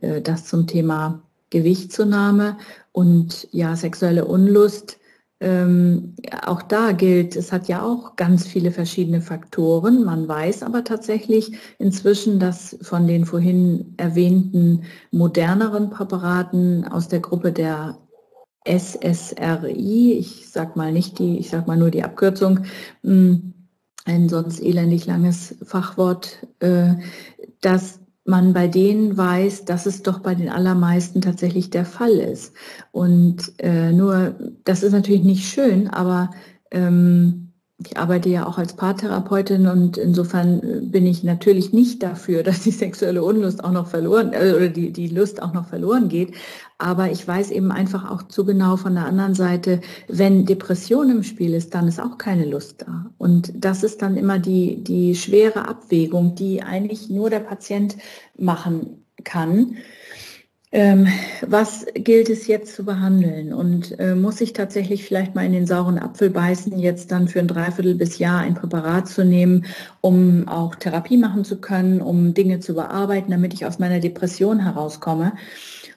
äh, das zum Thema Gewichtszunahme und ja, sexuelle Unlust. Ähm, auch da gilt, es hat ja auch ganz viele verschiedene Faktoren. Man weiß aber tatsächlich inzwischen, dass von den vorhin erwähnten moderneren Präparaten aus der Gruppe der SSRI, ich sag mal nicht die, ich sag mal nur die Abkürzung, hm, ein sonst elendig langes Fachwort, äh, dass man bei denen weiß, dass es doch bei den allermeisten tatsächlich der Fall ist. Und äh, nur, das ist natürlich nicht schön, aber ähm, ich arbeite ja auch als Paartherapeutin und insofern bin ich natürlich nicht dafür, dass die sexuelle Unlust auch noch verloren äh, oder die, die Lust auch noch verloren geht. Aber ich weiß eben einfach auch zu genau von der anderen Seite, wenn Depression im Spiel ist, dann ist auch keine Lust da. Und das ist dann immer die, die schwere Abwägung, die eigentlich nur der Patient machen kann. Ähm, was gilt es jetzt zu behandeln? Und äh, muss ich tatsächlich vielleicht mal in den sauren Apfel beißen, jetzt dann für ein Dreiviertel bis Jahr ein Präparat zu nehmen, um auch Therapie machen zu können, um Dinge zu bearbeiten, damit ich aus meiner Depression herauskomme?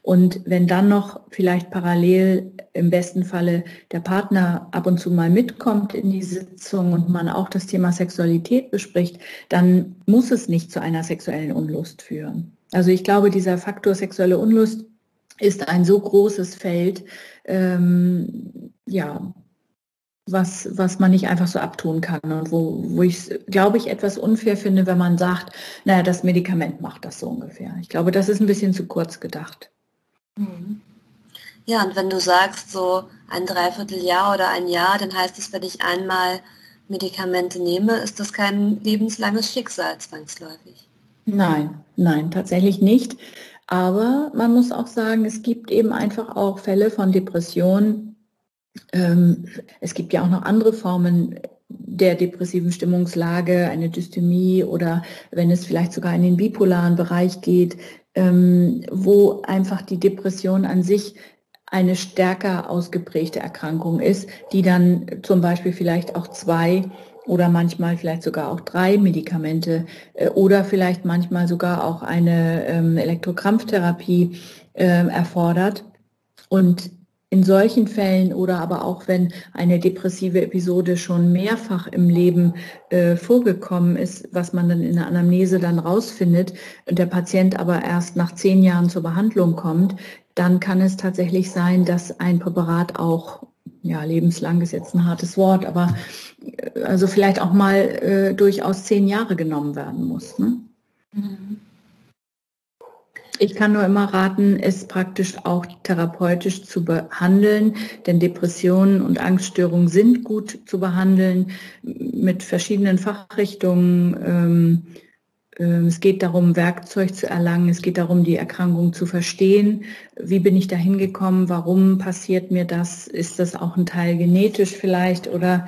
Und wenn dann noch vielleicht parallel im besten Falle der Partner ab und zu mal mitkommt in die Sitzung und man auch das Thema Sexualität bespricht, dann muss es nicht zu einer sexuellen Unlust führen. Also ich glaube, dieser Faktor sexuelle Unlust ist ein so großes Feld, ähm, ja, was, was man nicht einfach so abtun kann und wo, wo ich es, glaube ich, etwas unfair finde, wenn man sagt, naja, das Medikament macht das so ungefähr. Ich glaube, das ist ein bisschen zu kurz gedacht. Ja, und wenn du sagst, so ein Dreivierteljahr oder ein Jahr, dann heißt es, wenn ich einmal Medikamente nehme, ist das kein lebenslanges Schicksal zwangsläufig. Nein, nein, tatsächlich nicht. Aber man muss auch sagen, es gibt eben einfach auch Fälle von Depressionen. Ähm, es gibt ja auch noch andere Formen der depressiven Stimmungslage, eine Dystemie oder wenn es vielleicht sogar in den bipolaren Bereich geht, ähm, wo einfach die Depression an sich eine stärker ausgeprägte Erkrankung ist, die dann zum Beispiel vielleicht auch zwei oder manchmal vielleicht sogar auch drei Medikamente äh, oder vielleicht manchmal sogar auch eine ähm, Elektrokrampftherapie äh, erfordert. Und in solchen Fällen oder aber auch wenn eine depressive Episode schon mehrfach im Leben äh, vorgekommen ist, was man dann in der Anamnese dann rausfindet und der Patient aber erst nach zehn Jahren zur Behandlung kommt, dann kann es tatsächlich sein, dass ein Präparat auch, ja, lebenslang ist jetzt ein hartes Wort, aber äh, also vielleicht auch mal äh, durchaus zehn Jahre genommen werden muss. Ne? Mhm. Ich kann nur immer raten, es praktisch auch therapeutisch zu behandeln, denn Depressionen und Angststörungen sind gut zu behandeln mit verschiedenen Fachrichtungen. Ähm, ähm, es geht darum, Werkzeug zu erlangen. Es geht darum, die Erkrankung zu verstehen. Wie bin ich da hingekommen? Warum passiert mir das? Ist das auch ein Teil genetisch vielleicht? Oder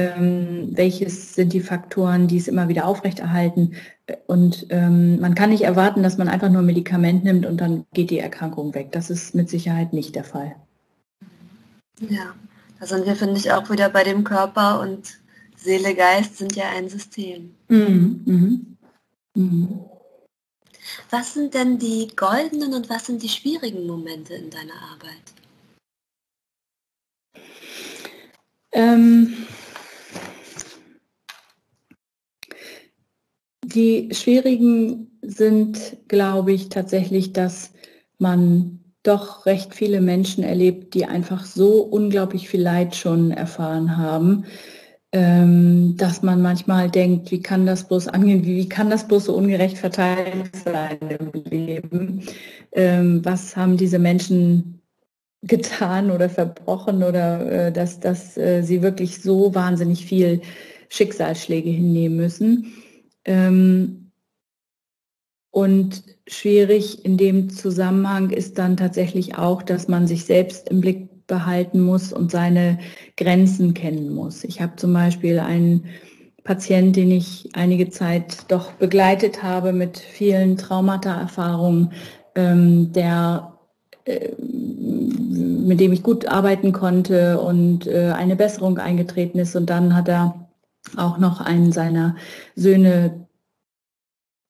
ähm, welches sind die Faktoren, die es immer wieder aufrechterhalten? Und ähm, man kann nicht erwarten, dass man einfach nur ein Medikament nimmt und dann geht die Erkrankung weg. Das ist mit Sicherheit nicht der Fall. Ja, da sind wir, finde ich, auch wieder bei dem Körper und Seele, Geist sind ja ein System. Mhm. Mhm. Mhm. Was sind denn die goldenen und was sind die schwierigen Momente in deiner Arbeit? Ähm, die schwierigen sind, glaube ich, tatsächlich, dass man doch recht viele Menschen erlebt, die einfach so unglaublich viel Leid schon erfahren haben, ähm, dass man manchmal denkt, wie kann das bloß angehen, wie, kann das bloß so ungerecht verteilt sein im Leben? Ähm, was haben diese Menschen getan oder verbrochen oder äh, dass, dass äh, sie wirklich so wahnsinnig viel Schicksalsschläge hinnehmen müssen. Ähm, und schwierig in dem Zusammenhang ist dann tatsächlich auch, dass man sich selbst im Blick behalten muss und seine Grenzen kennen muss. Ich habe zum Beispiel einen Patient, den ich einige Zeit doch begleitet habe mit vielen Traumata-Erfahrungen, ähm, der äh, mit dem ich gut arbeiten konnte und äh, eine Besserung eingetreten ist. Und dann hat er auch noch einen seiner Söhne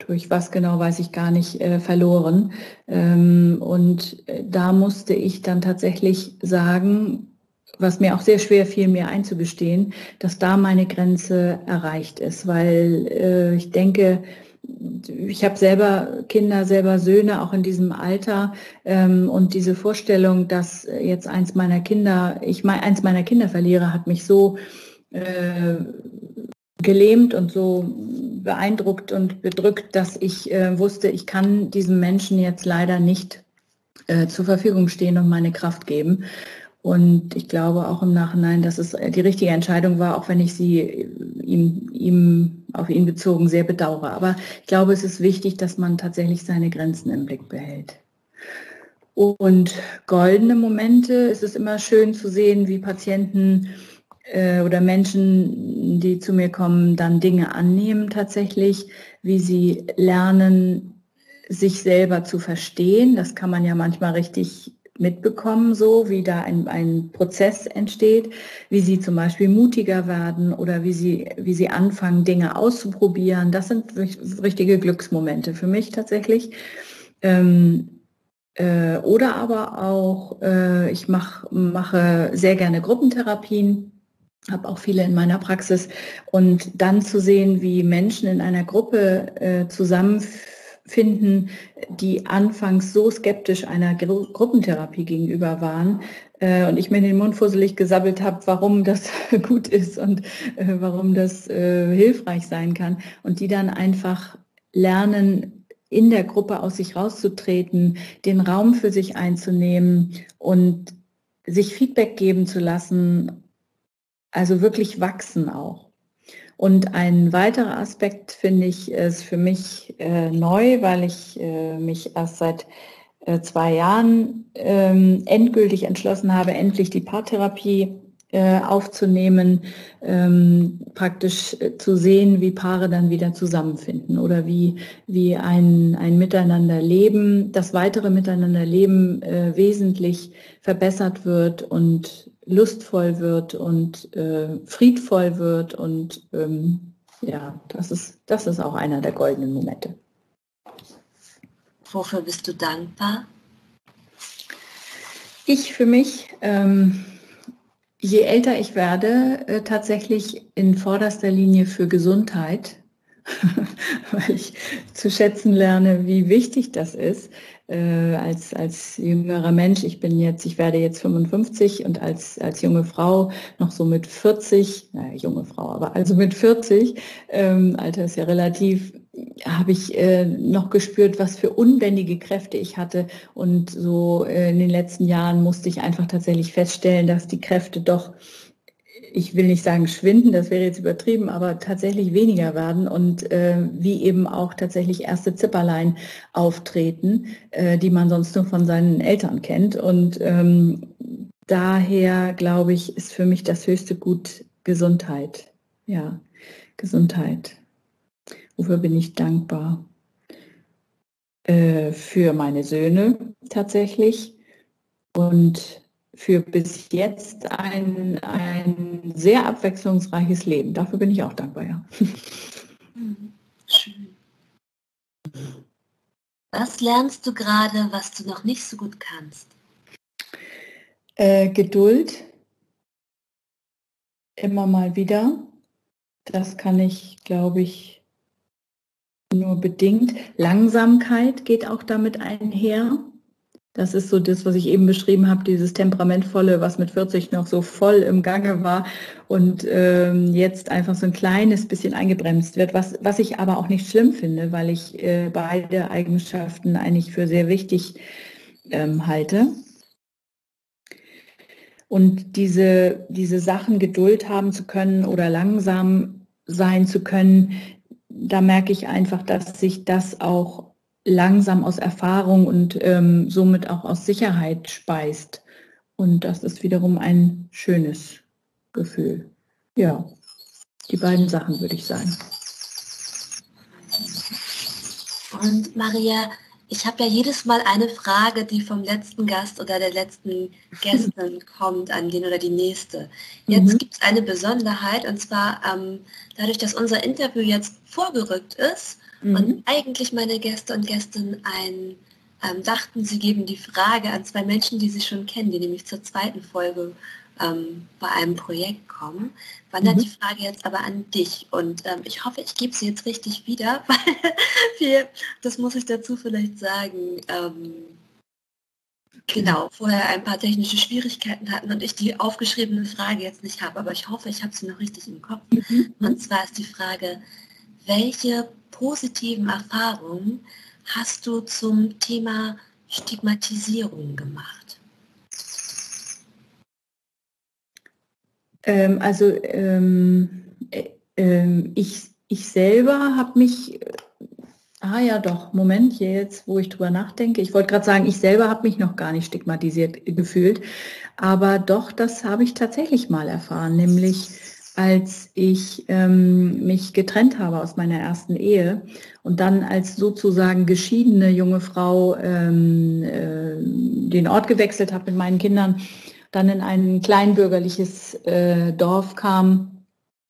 durch was genau weiß ich gar nicht, äh, verloren. Ähm, und äh, da musste ich dann tatsächlich sagen, was mir auch sehr schwer fiel, mir einzugestehen, dass da meine Grenze erreicht ist, weil äh, ich denke, ich habe selber Kinder, selber Söhne, auch in diesem Alter. Ähm, und diese Vorstellung, dass jetzt eins meiner Kinder, ich mein, eins meiner Kinder verliere, hat mich so äh, gelähmt und so beeindruckt und bedrückt, dass ich äh, wusste, ich kann diesem Menschen jetzt leider nicht äh, zur Verfügung stehen und meine Kraft geben. Und ich glaube auch im Nachhinein, dass es die richtige Entscheidung war, auch wenn ich sie ihm, ihm auf ihn bezogen sehr bedauere. Aber ich glaube, es ist wichtig, dass man tatsächlich seine Grenzen im Blick behält. Und goldene Momente, es ist immer schön zu sehen, wie Patienten äh, oder Menschen, die zu mir kommen, dann Dinge annehmen tatsächlich, wie sie lernen, sich selber zu verstehen. Das kann man ja manchmal richtig mitbekommen, so wie da ein, ein Prozess entsteht, wie sie zum Beispiel mutiger werden oder wie sie, wie sie anfangen, Dinge auszuprobieren. Das sind richtige Glücksmomente für mich tatsächlich. Ähm, äh, oder aber auch, äh, ich mach, mache sehr gerne Gruppentherapien habe auch viele in meiner Praxis. Und dann zu sehen, wie Menschen in einer Gruppe äh, zusammenfinden, die anfangs so skeptisch einer Gru Gruppentherapie gegenüber waren, äh, und ich mir den Mund fusselig gesabbelt habe, warum das gut ist und äh, warum das äh, hilfreich sein kann. Und die dann einfach lernen, in der Gruppe aus sich rauszutreten, den Raum für sich einzunehmen und sich Feedback geben zu lassen also wirklich wachsen auch. Und ein weiterer Aspekt finde ich ist für mich äh, neu, weil ich äh, mich erst seit äh, zwei Jahren ähm, endgültig entschlossen habe, endlich die Paartherapie äh, aufzunehmen, ähm, praktisch äh, zu sehen, wie Paare dann wieder zusammenfinden oder wie, wie ein, ein Miteinanderleben, das weitere Miteinanderleben äh, wesentlich verbessert wird und lustvoll wird und äh, friedvoll wird und ähm, ja, das ist, das ist auch einer der goldenen Momente. Wofür bist du dankbar? Ich für mich, ähm, je älter ich werde, äh, tatsächlich in vorderster Linie für Gesundheit, weil ich zu schätzen lerne, wie wichtig das ist, äh, als, als jüngerer Mensch, ich bin jetzt, ich werde jetzt 55 und als, als junge Frau noch so mit 40, naja, junge Frau, aber also mit 40, ähm, Alter ist ja relativ, habe ich äh, noch gespürt, was für unbändige Kräfte ich hatte. Und so äh, in den letzten Jahren musste ich einfach tatsächlich feststellen, dass die Kräfte doch ich will nicht sagen schwinden, das wäre jetzt übertrieben, aber tatsächlich weniger werden und äh, wie eben auch tatsächlich erste Zipperlein auftreten, äh, die man sonst nur von seinen Eltern kennt. Und ähm, daher glaube ich, ist für mich das höchste Gut Gesundheit. Ja, Gesundheit. Wofür bin ich dankbar? Äh, für meine Söhne tatsächlich und für bis jetzt ein, ein sehr abwechslungsreiches Leben. Dafür bin ich auch dankbar, ja. Schön. Was lernst du gerade, was du noch nicht so gut kannst? Äh, Geduld. Immer mal wieder. Das kann ich, glaube ich, nur bedingt. Langsamkeit geht auch damit einher. Das ist so das, was ich eben beschrieben habe, dieses temperamentvolle, was mit 40 noch so voll im Gange war und ähm, jetzt einfach so ein kleines bisschen eingebremst wird, was, was ich aber auch nicht schlimm finde, weil ich äh, beide Eigenschaften eigentlich für sehr wichtig ähm, halte. Und diese, diese Sachen Geduld haben zu können oder langsam sein zu können, da merke ich einfach, dass sich das auch langsam aus Erfahrung und ähm, somit auch aus Sicherheit speist. Und das ist wiederum ein schönes Gefühl. Ja, die beiden Sachen würde ich sagen. Und Maria, ich habe ja jedes Mal eine Frage, die vom letzten Gast oder der letzten Gästin kommt an den oder die nächste. Jetzt mhm. gibt es eine Besonderheit und zwar ähm, dadurch, dass unser Interview jetzt vorgerückt ist, Mhm. Und eigentlich meine Gäste und Gästinnen ein, ähm, dachten, sie geben die Frage an zwei Menschen, die sie schon kennen, die nämlich zur zweiten Folge ähm, bei einem Projekt kommen, wandert mhm. die Frage jetzt aber an dich. Und ähm, ich hoffe, ich gebe sie jetzt richtig wieder, weil wir, das muss ich dazu vielleicht sagen, ähm, genau, vorher ein paar technische Schwierigkeiten hatten und ich die aufgeschriebene Frage jetzt nicht habe, aber ich hoffe, ich habe sie noch richtig im Kopf. Mhm. Und zwar ist die Frage, welche positiven Erfahrungen hast du zum Thema Stigmatisierung gemacht? Ähm, also ähm, äh, äh, ich, ich selber habe mich, ah ja doch, Moment, hier jetzt, wo ich drüber nachdenke, ich wollte gerade sagen, ich selber habe mich noch gar nicht stigmatisiert gefühlt, aber doch, das habe ich tatsächlich mal erfahren, nämlich als ich ähm, mich getrennt habe aus meiner ersten Ehe und dann als sozusagen geschiedene junge Frau ähm, äh, den Ort gewechselt habe mit meinen Kindern, dann in ein kleinbürgerliches äh, Dorf kam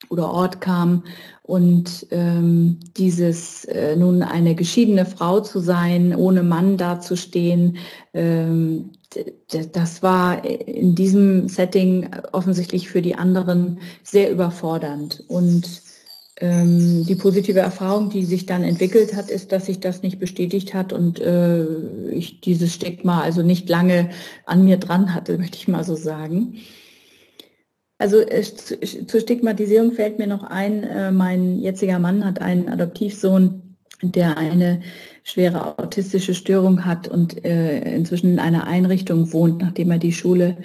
oder Ort kam und ähm, dieses äh, nun eine geschiedene Frau zu sein, ohne Mann dazustehen, ähm, das war in diesem Setting offensichtlich für die anderen sehr überfordernd. Und ähm, die positive Erfahrung, die sich dann entwickelt hat, ist, dass sich das nicht bestätigt hat und äh, ich dieses Stigma also nicht lange an mir dran hatte, möchte ich mal so sagen. Also äh, zur Stigmatisierung fällt mir noch ein, äh, mein jetziger Mann hat einen Adoptivsohn, der eine schwere autistische Störung hat und äh, inzwischen in einer Einrichtung wohnt, nachdem er die Schule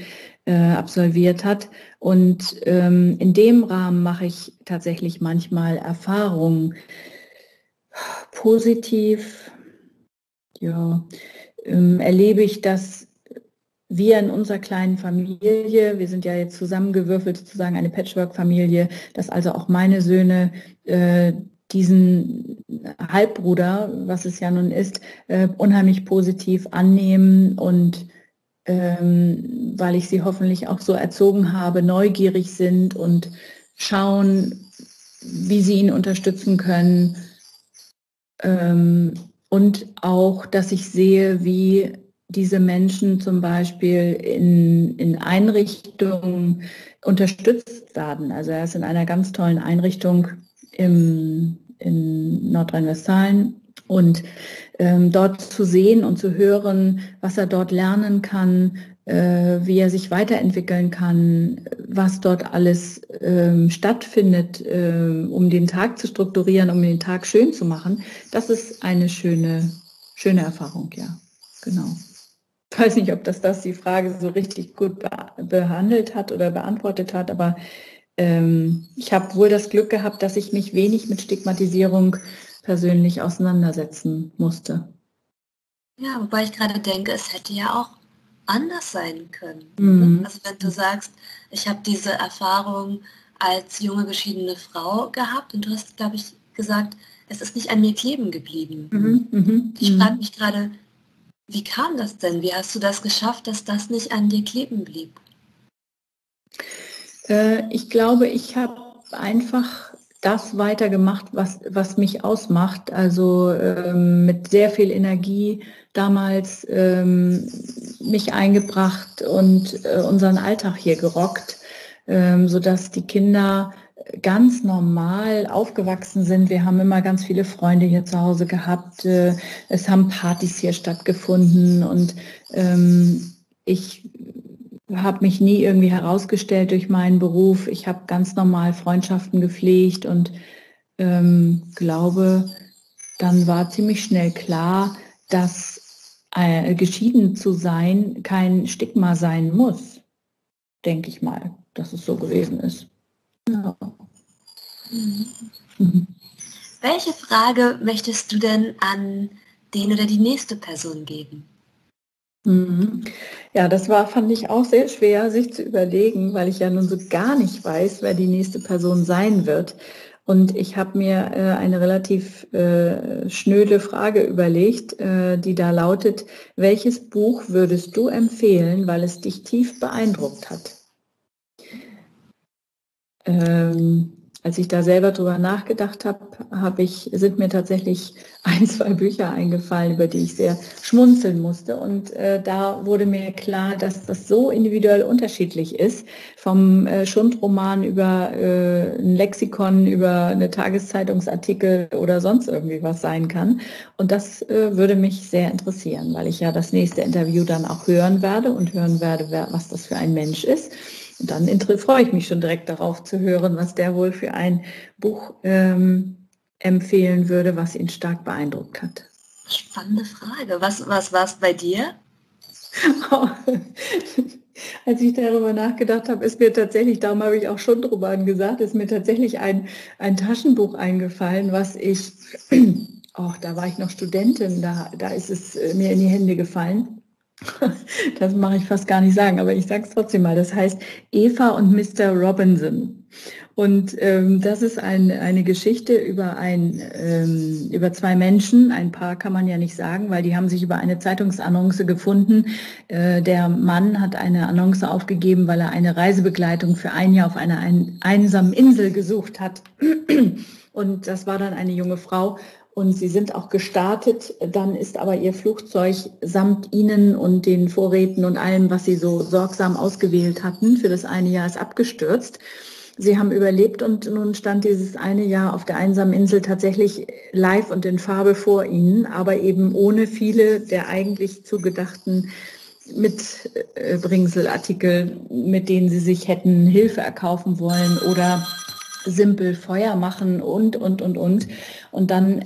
äh, absolviert hat. Und ähm, in dem Rahmen mache ich tatsächlich manchmal Erfahrungen. Positiv, ja, ähm, erlebe ich, dass wir in unserer kleinen Familie, wir sind ja jetzt zusammengewürfelt sozusagen eine Patchwork-Familie, dass also auch meine Söhne äh, diesen Halbbruder, was es ja nun ist, äh, unheimlich positiv annehmen und ähm, weil ich sie hoffentlich auch so erzogen habe, neugierig sind und schauen, wie sie ihn unterstützen können. Ähm, und auch, dass ich sehe, wie diese Menschen zum Beispiel in, in Einrichtungen unterstützt werden. Also er ist in einer ganz tollen Einrichtung im, in Nordrhein-Westfalen und ähm, dort zu sehen und zu hören, was er dort lernen kann, äh, wie er sich weiterentwickeln kann, was dort alles ähm, stattfindet, äh, um den Tag zu strukturieren, um den Tag schön zu machen, das ist eine schöne, schöne Erfahrung, ja, genau. Ich weiß nicht, ob das das die Frage so richtig gut be behandelt hat oder beantwortet hat, aber ähm, ich habe wohl das Glück gehabt, dass ich mich wenig mit Stigmatisierung persönlich auseinandersetzen musste. Ja, wobei ich gerade denke, es hätte ja auch anders sein können. Mhm. Also wenn du sagst, ich habe diese Erfahrung als junge geschiedene Frau gehabt und du hast, glaube ich, gesagt, es ist nicht an mir kleben geblieben. Mhm. Mhm. Ich frage mhm. mich gerade, wie kam das denn? Wie hast du das geschafft, dass das nicht an dir kleben blieb? Äh, ich glaube, ich habe einfach das weitergemacht, was, was mich ausmacht. Also ähm, mit sehr viel Energie damals ähm, mich eingebracht und äh, unseren Alltag hier gerockt, ähm, sodass die Kinder ganz normal aufgewachsen sind. Wir haben immer ganz viele Freunde hier zu Hause gehabt. Äh, es haben Partys hier stattgefunden und ähm, ich habe mich nie irgendwie herausgestellt durch meinen Beruf. Ich habe ganz normal Freundschaften gepflegt und ähm, glaube, dann war ziemlich schnell klar, dass äh, geschieden zu sein kein Stigma sein muss, denke ich mal, dass es so gewesen ist. Ja. Mhm. Welche Frage möchtest du denn an den oder die nächste Person geben? Mhm. Ja, das war, fand ich auch sehr schwer, sich zu überlegen, weil ich ja nun so gar nicht weiß, wer die nächste Person sein wird. Und ich habe mir äh, eine relativ äh, schnöde Frage überlegt, äh, die da lautet, welches Buch würdest du empfehlen, weil es dich tief beeindruckt hat? Ähm, als ich da selber drüber nachgedacht habe, habe ich, sind mir tatsächlich ein, zwei Bücher eingefallen, über die ich sehr schmunzeln musste. Und äh, da wurde mir klar, dass das so individuell unterschiedlich ist, vom äh, Schundroman über äh, ein Lexikon, über eine Tageszeitungsartikel oder sonst irgendwie was sein kann. Und das äh, würde mich sehr interessieren, weil ich ja das nächste Interview dann auch hören werde und hören werde, wer, was das für ein Mensch ist. Und dann freue ich mich schon direkt darauf zu hören, was der wohl für ein Buch ähm, empfehlen würde, was ihn stark beeindruckt hat. Spannende Frage. Was, was war es bei dir? Als ich darüber nachgedacht habe, ist mir tatsächlich, darum habe ich auch schon drüber gesagt, ist mir tatsächlich ein, ein Taschenbuch eingefallen, was ich, oh, da war ich noch Studentin, da, da ist es äh, mir in die Hände gefallen. Das mache ich fast gar nicht sagen, aber ich sage es trotzdem mal. Das heißt Eva und Mr. Robinson. Und ähm, das ist ein, eine Geschichte über, ein, ähm, über zwei Menschen. Ein Paar kann man ja nicht sagen, weil die haben sich über eine Zeitungsannonce gefunden. Äh, der Mann hat eine Annonce aufgegeben, weil er eine Reisebegleitung für ein Jahr auf einer ein, einsamen Insel gesucht hat. Und das war dann eine junge Frau und sie sind auch gestartet. Dann ist aber ihr Flugzeug samt ihnen und den Vorräten und allem, was sie so sorgsam ausgewählt hatten, für das eine Jahr ist abgestürzt. Sie haben überlebt und nun stand dieses eine Jahr auf der einsamen Insel tatsächlich live und in Farbe vor ihnen, aber eben ohne viele der eigentlich zugedachten Mitbringselartikel, mit denen sie sich hätten Hilfe erkaufen wollen oder simpel Feuer machen und, und, und, und. Und dann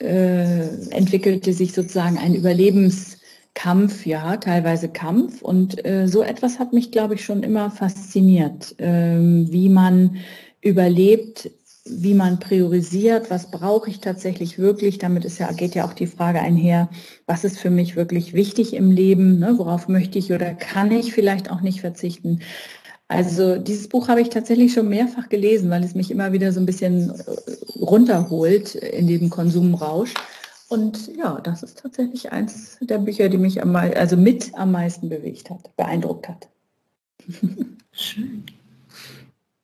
äh, entwickelte sich sozusagen ein Überlebenskampf, ja, teilweise Kampf. Und äh, so etwas hat mich, glaube ich, schon immer fasziniert, äh, wie man überlebt, wie man priorisiert, was brauche ich tatsächlich wirklich. Damit ist ja, geht ja auch die Frage einher, was ist für mich wirklich wichtig im Leben, ne, worauf möchte ich oder kann ich vielleicht auch nicht verzichten. Also dieses Buch habe ich tatsächlich schon mehrfach gelesen, weil es mich immer wieder so ein bisschen äh, runterholt in dem Konsumrausch. Und ja, das ist tatsächlich eins der Bücher, die mich am, also mit am meisten bewegt hat, beeindruckt hat. Schön.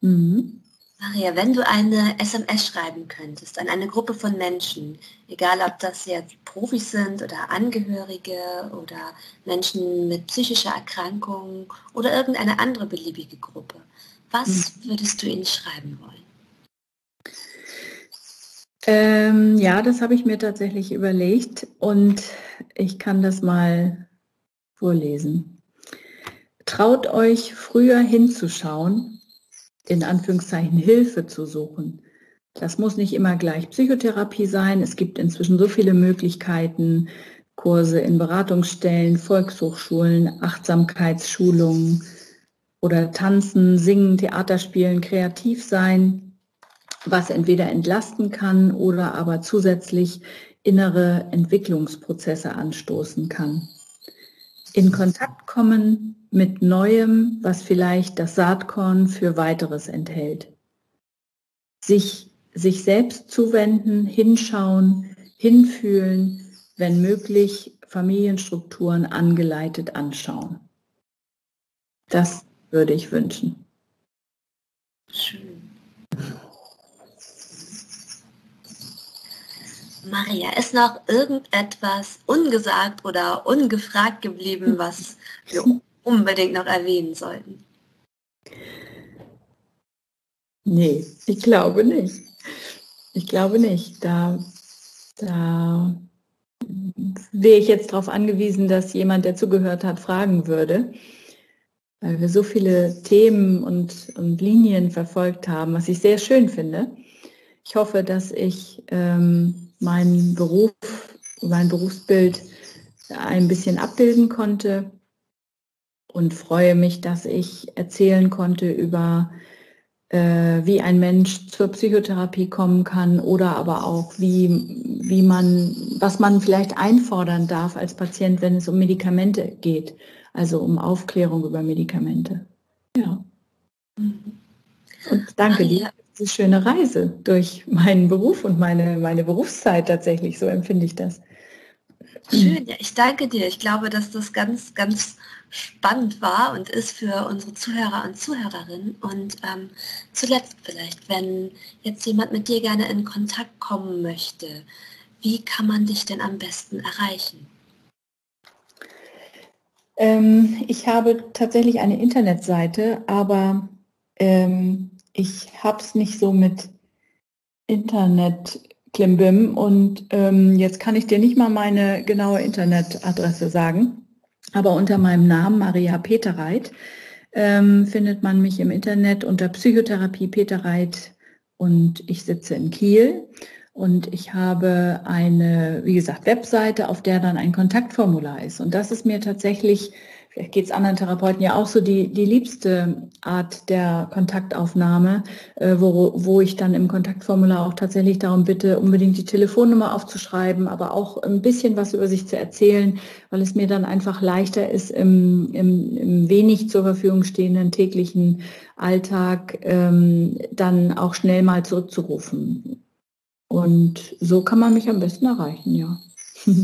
Mhm. Maria, wenn du eine SMS schreiben könntest an eine Gruppe von Menschen, egal ob das jetzt Profis sind oder Angehörige oder Menschen mit psychischer Erkrankung oder irgendeine andere beliebige Gruppe, was hm. würdest du ihnen schreiben wollen? Ähm, ja, das habe ich mir tatsächlich überlegt und ich kann das mal vorlesen. Traut euch früher hinzuschauen in Anführungszeichen Hilfe zu suchen. Das muss nicht immer gleich Psychotherapie sein. Es gibt inzwischen so viele Möglichkeiten, Kurse in Beratungsstellen, Volkshochschulen, Achtsamkeitsschulungen, oder tanzen, singen, Theater spielen, kreativ sein, was entweder entlasten kann oder aber zusätzlich innere Entwicklungsprozesse anstoßen kann. In Kontakt kommen mit Neuem, was vielleicht das Saatkorn für weiteres enthält. Sich, sich selbst zuwenden, hinschauen, hinfühlen, wenn möglich Familienstrukturen angeleitet anschauen. Das würde ich wünschen. Schön. Maria, ist noch irgendetwas ungesagt oder ungefragt geblieben, was wir unbedingt noch erwähnen sollten? Nee, ich glaube nicht. Ich glaube nicht. Da, da wäre ich jetzt darauf angewiesen, dass jemand, der zugehört hat, fragen würde, weil wir so viele Themen und, und Linien verfolgt haben, was ich sehr schön finde. Ich hoffe, dass ich ähm, meinen Beruf, mein Berufsbild ein bisschen abbilden konnte und freue mich, dass ich erzählen konnte über äh, wie ein Mensch zur Psychotherapie kommen kann oder aber auch wie, wie man, was man vielleicht einfordern darf als Patient, wenn es um Medikamente geht, also um Aufklärung über Medikamente. Ja. Und danke dir für diese schöne Reise durch meinen Beruf und meine, meine Berufszeit tatsächlich, so empfinde ich das. Schön, ja, ich danke dir. Ich glaube, dass das ganz, ganz spannend war und ist für unsere Zuhörer und Zuhörerinnen. Und ähm, zuletzt vielleicht, wenn jetzt jemand mit dir gerne in Kontakt kommen möchte, wie kann man dich denn am besten erreichen? Ähm, ich habe tatsächlich eine Internetseite, aber ähm, ich habe es nicht so mit Internet Klimbim und ähm, jetzt kann ich dir nicht mal meine genaue Internetadresse sagen. Aber unter meinem Namen Maria Peterreit ähm, findet man mich im Internet unter Psychotherapie Peterreit und ich sitze in Kiel und ich habe eine, wie gesagt, Webseite, auf der dann ein Kontaktformular ist. Und das ist mir tatsächlich geht es anderen Therapeuten ja auch so, die, die liebste Art der Kontaktaufnahme, äh, wo, wo ich dann im Kontaktformular auch tatsächlich darum bitte, unbedingt die Telefonnummer aufzuschreiben, aber auch ein bisschen was über sich zu erzählen, weil es mir dann einfach leichter ist, im, im, im wenig zur Verfügung stehenden täglichen Alltag ähm, dann auch schnell mal zurückzurufen. Und so kann man mich am besten erreichen, ja.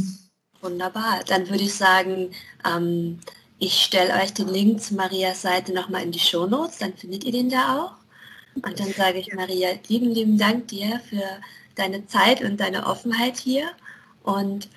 Wunderbar. Dann würde ich sagen, ähm, ich stelle euch den Link zu Marias Seite nochmal in die Show Notes, dann findet ihr den da auch. Und dann sage ich Maria, lieben, lieben Dank dir für deine Zeit und deine Offenheit hier. Und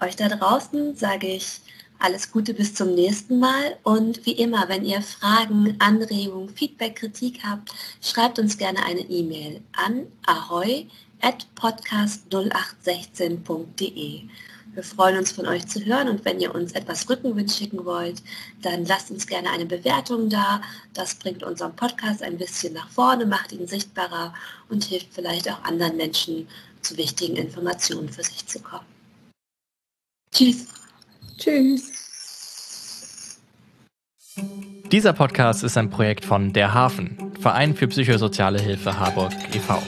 euch da draußen sage ich alles Gute bis zum nächsten Mal. Und wie immer, wenn ihr Fragen, Anregungen, Feedback, Kritik habt, schreibt uns gerne eine E-Mail an ahoy at podcast0816.de. Wir freuen uns von euch zu hören und wenn ihr uns etwas Rückenwind schicken wollt, dann lasst uns gerne eine Bewertung da. Das bringt unseren Podcast ein bisschen nach vorne, macht ihn sichtbarer und hilft vielleicht auch anderen Menschen zu wichtigen Informationen für sich zu kommen. Tschüss. Tschüss. Dieser Podcast ist ein Projekt von Der Hafen, Verein für psychosoziale Hilfe Harburg e.V.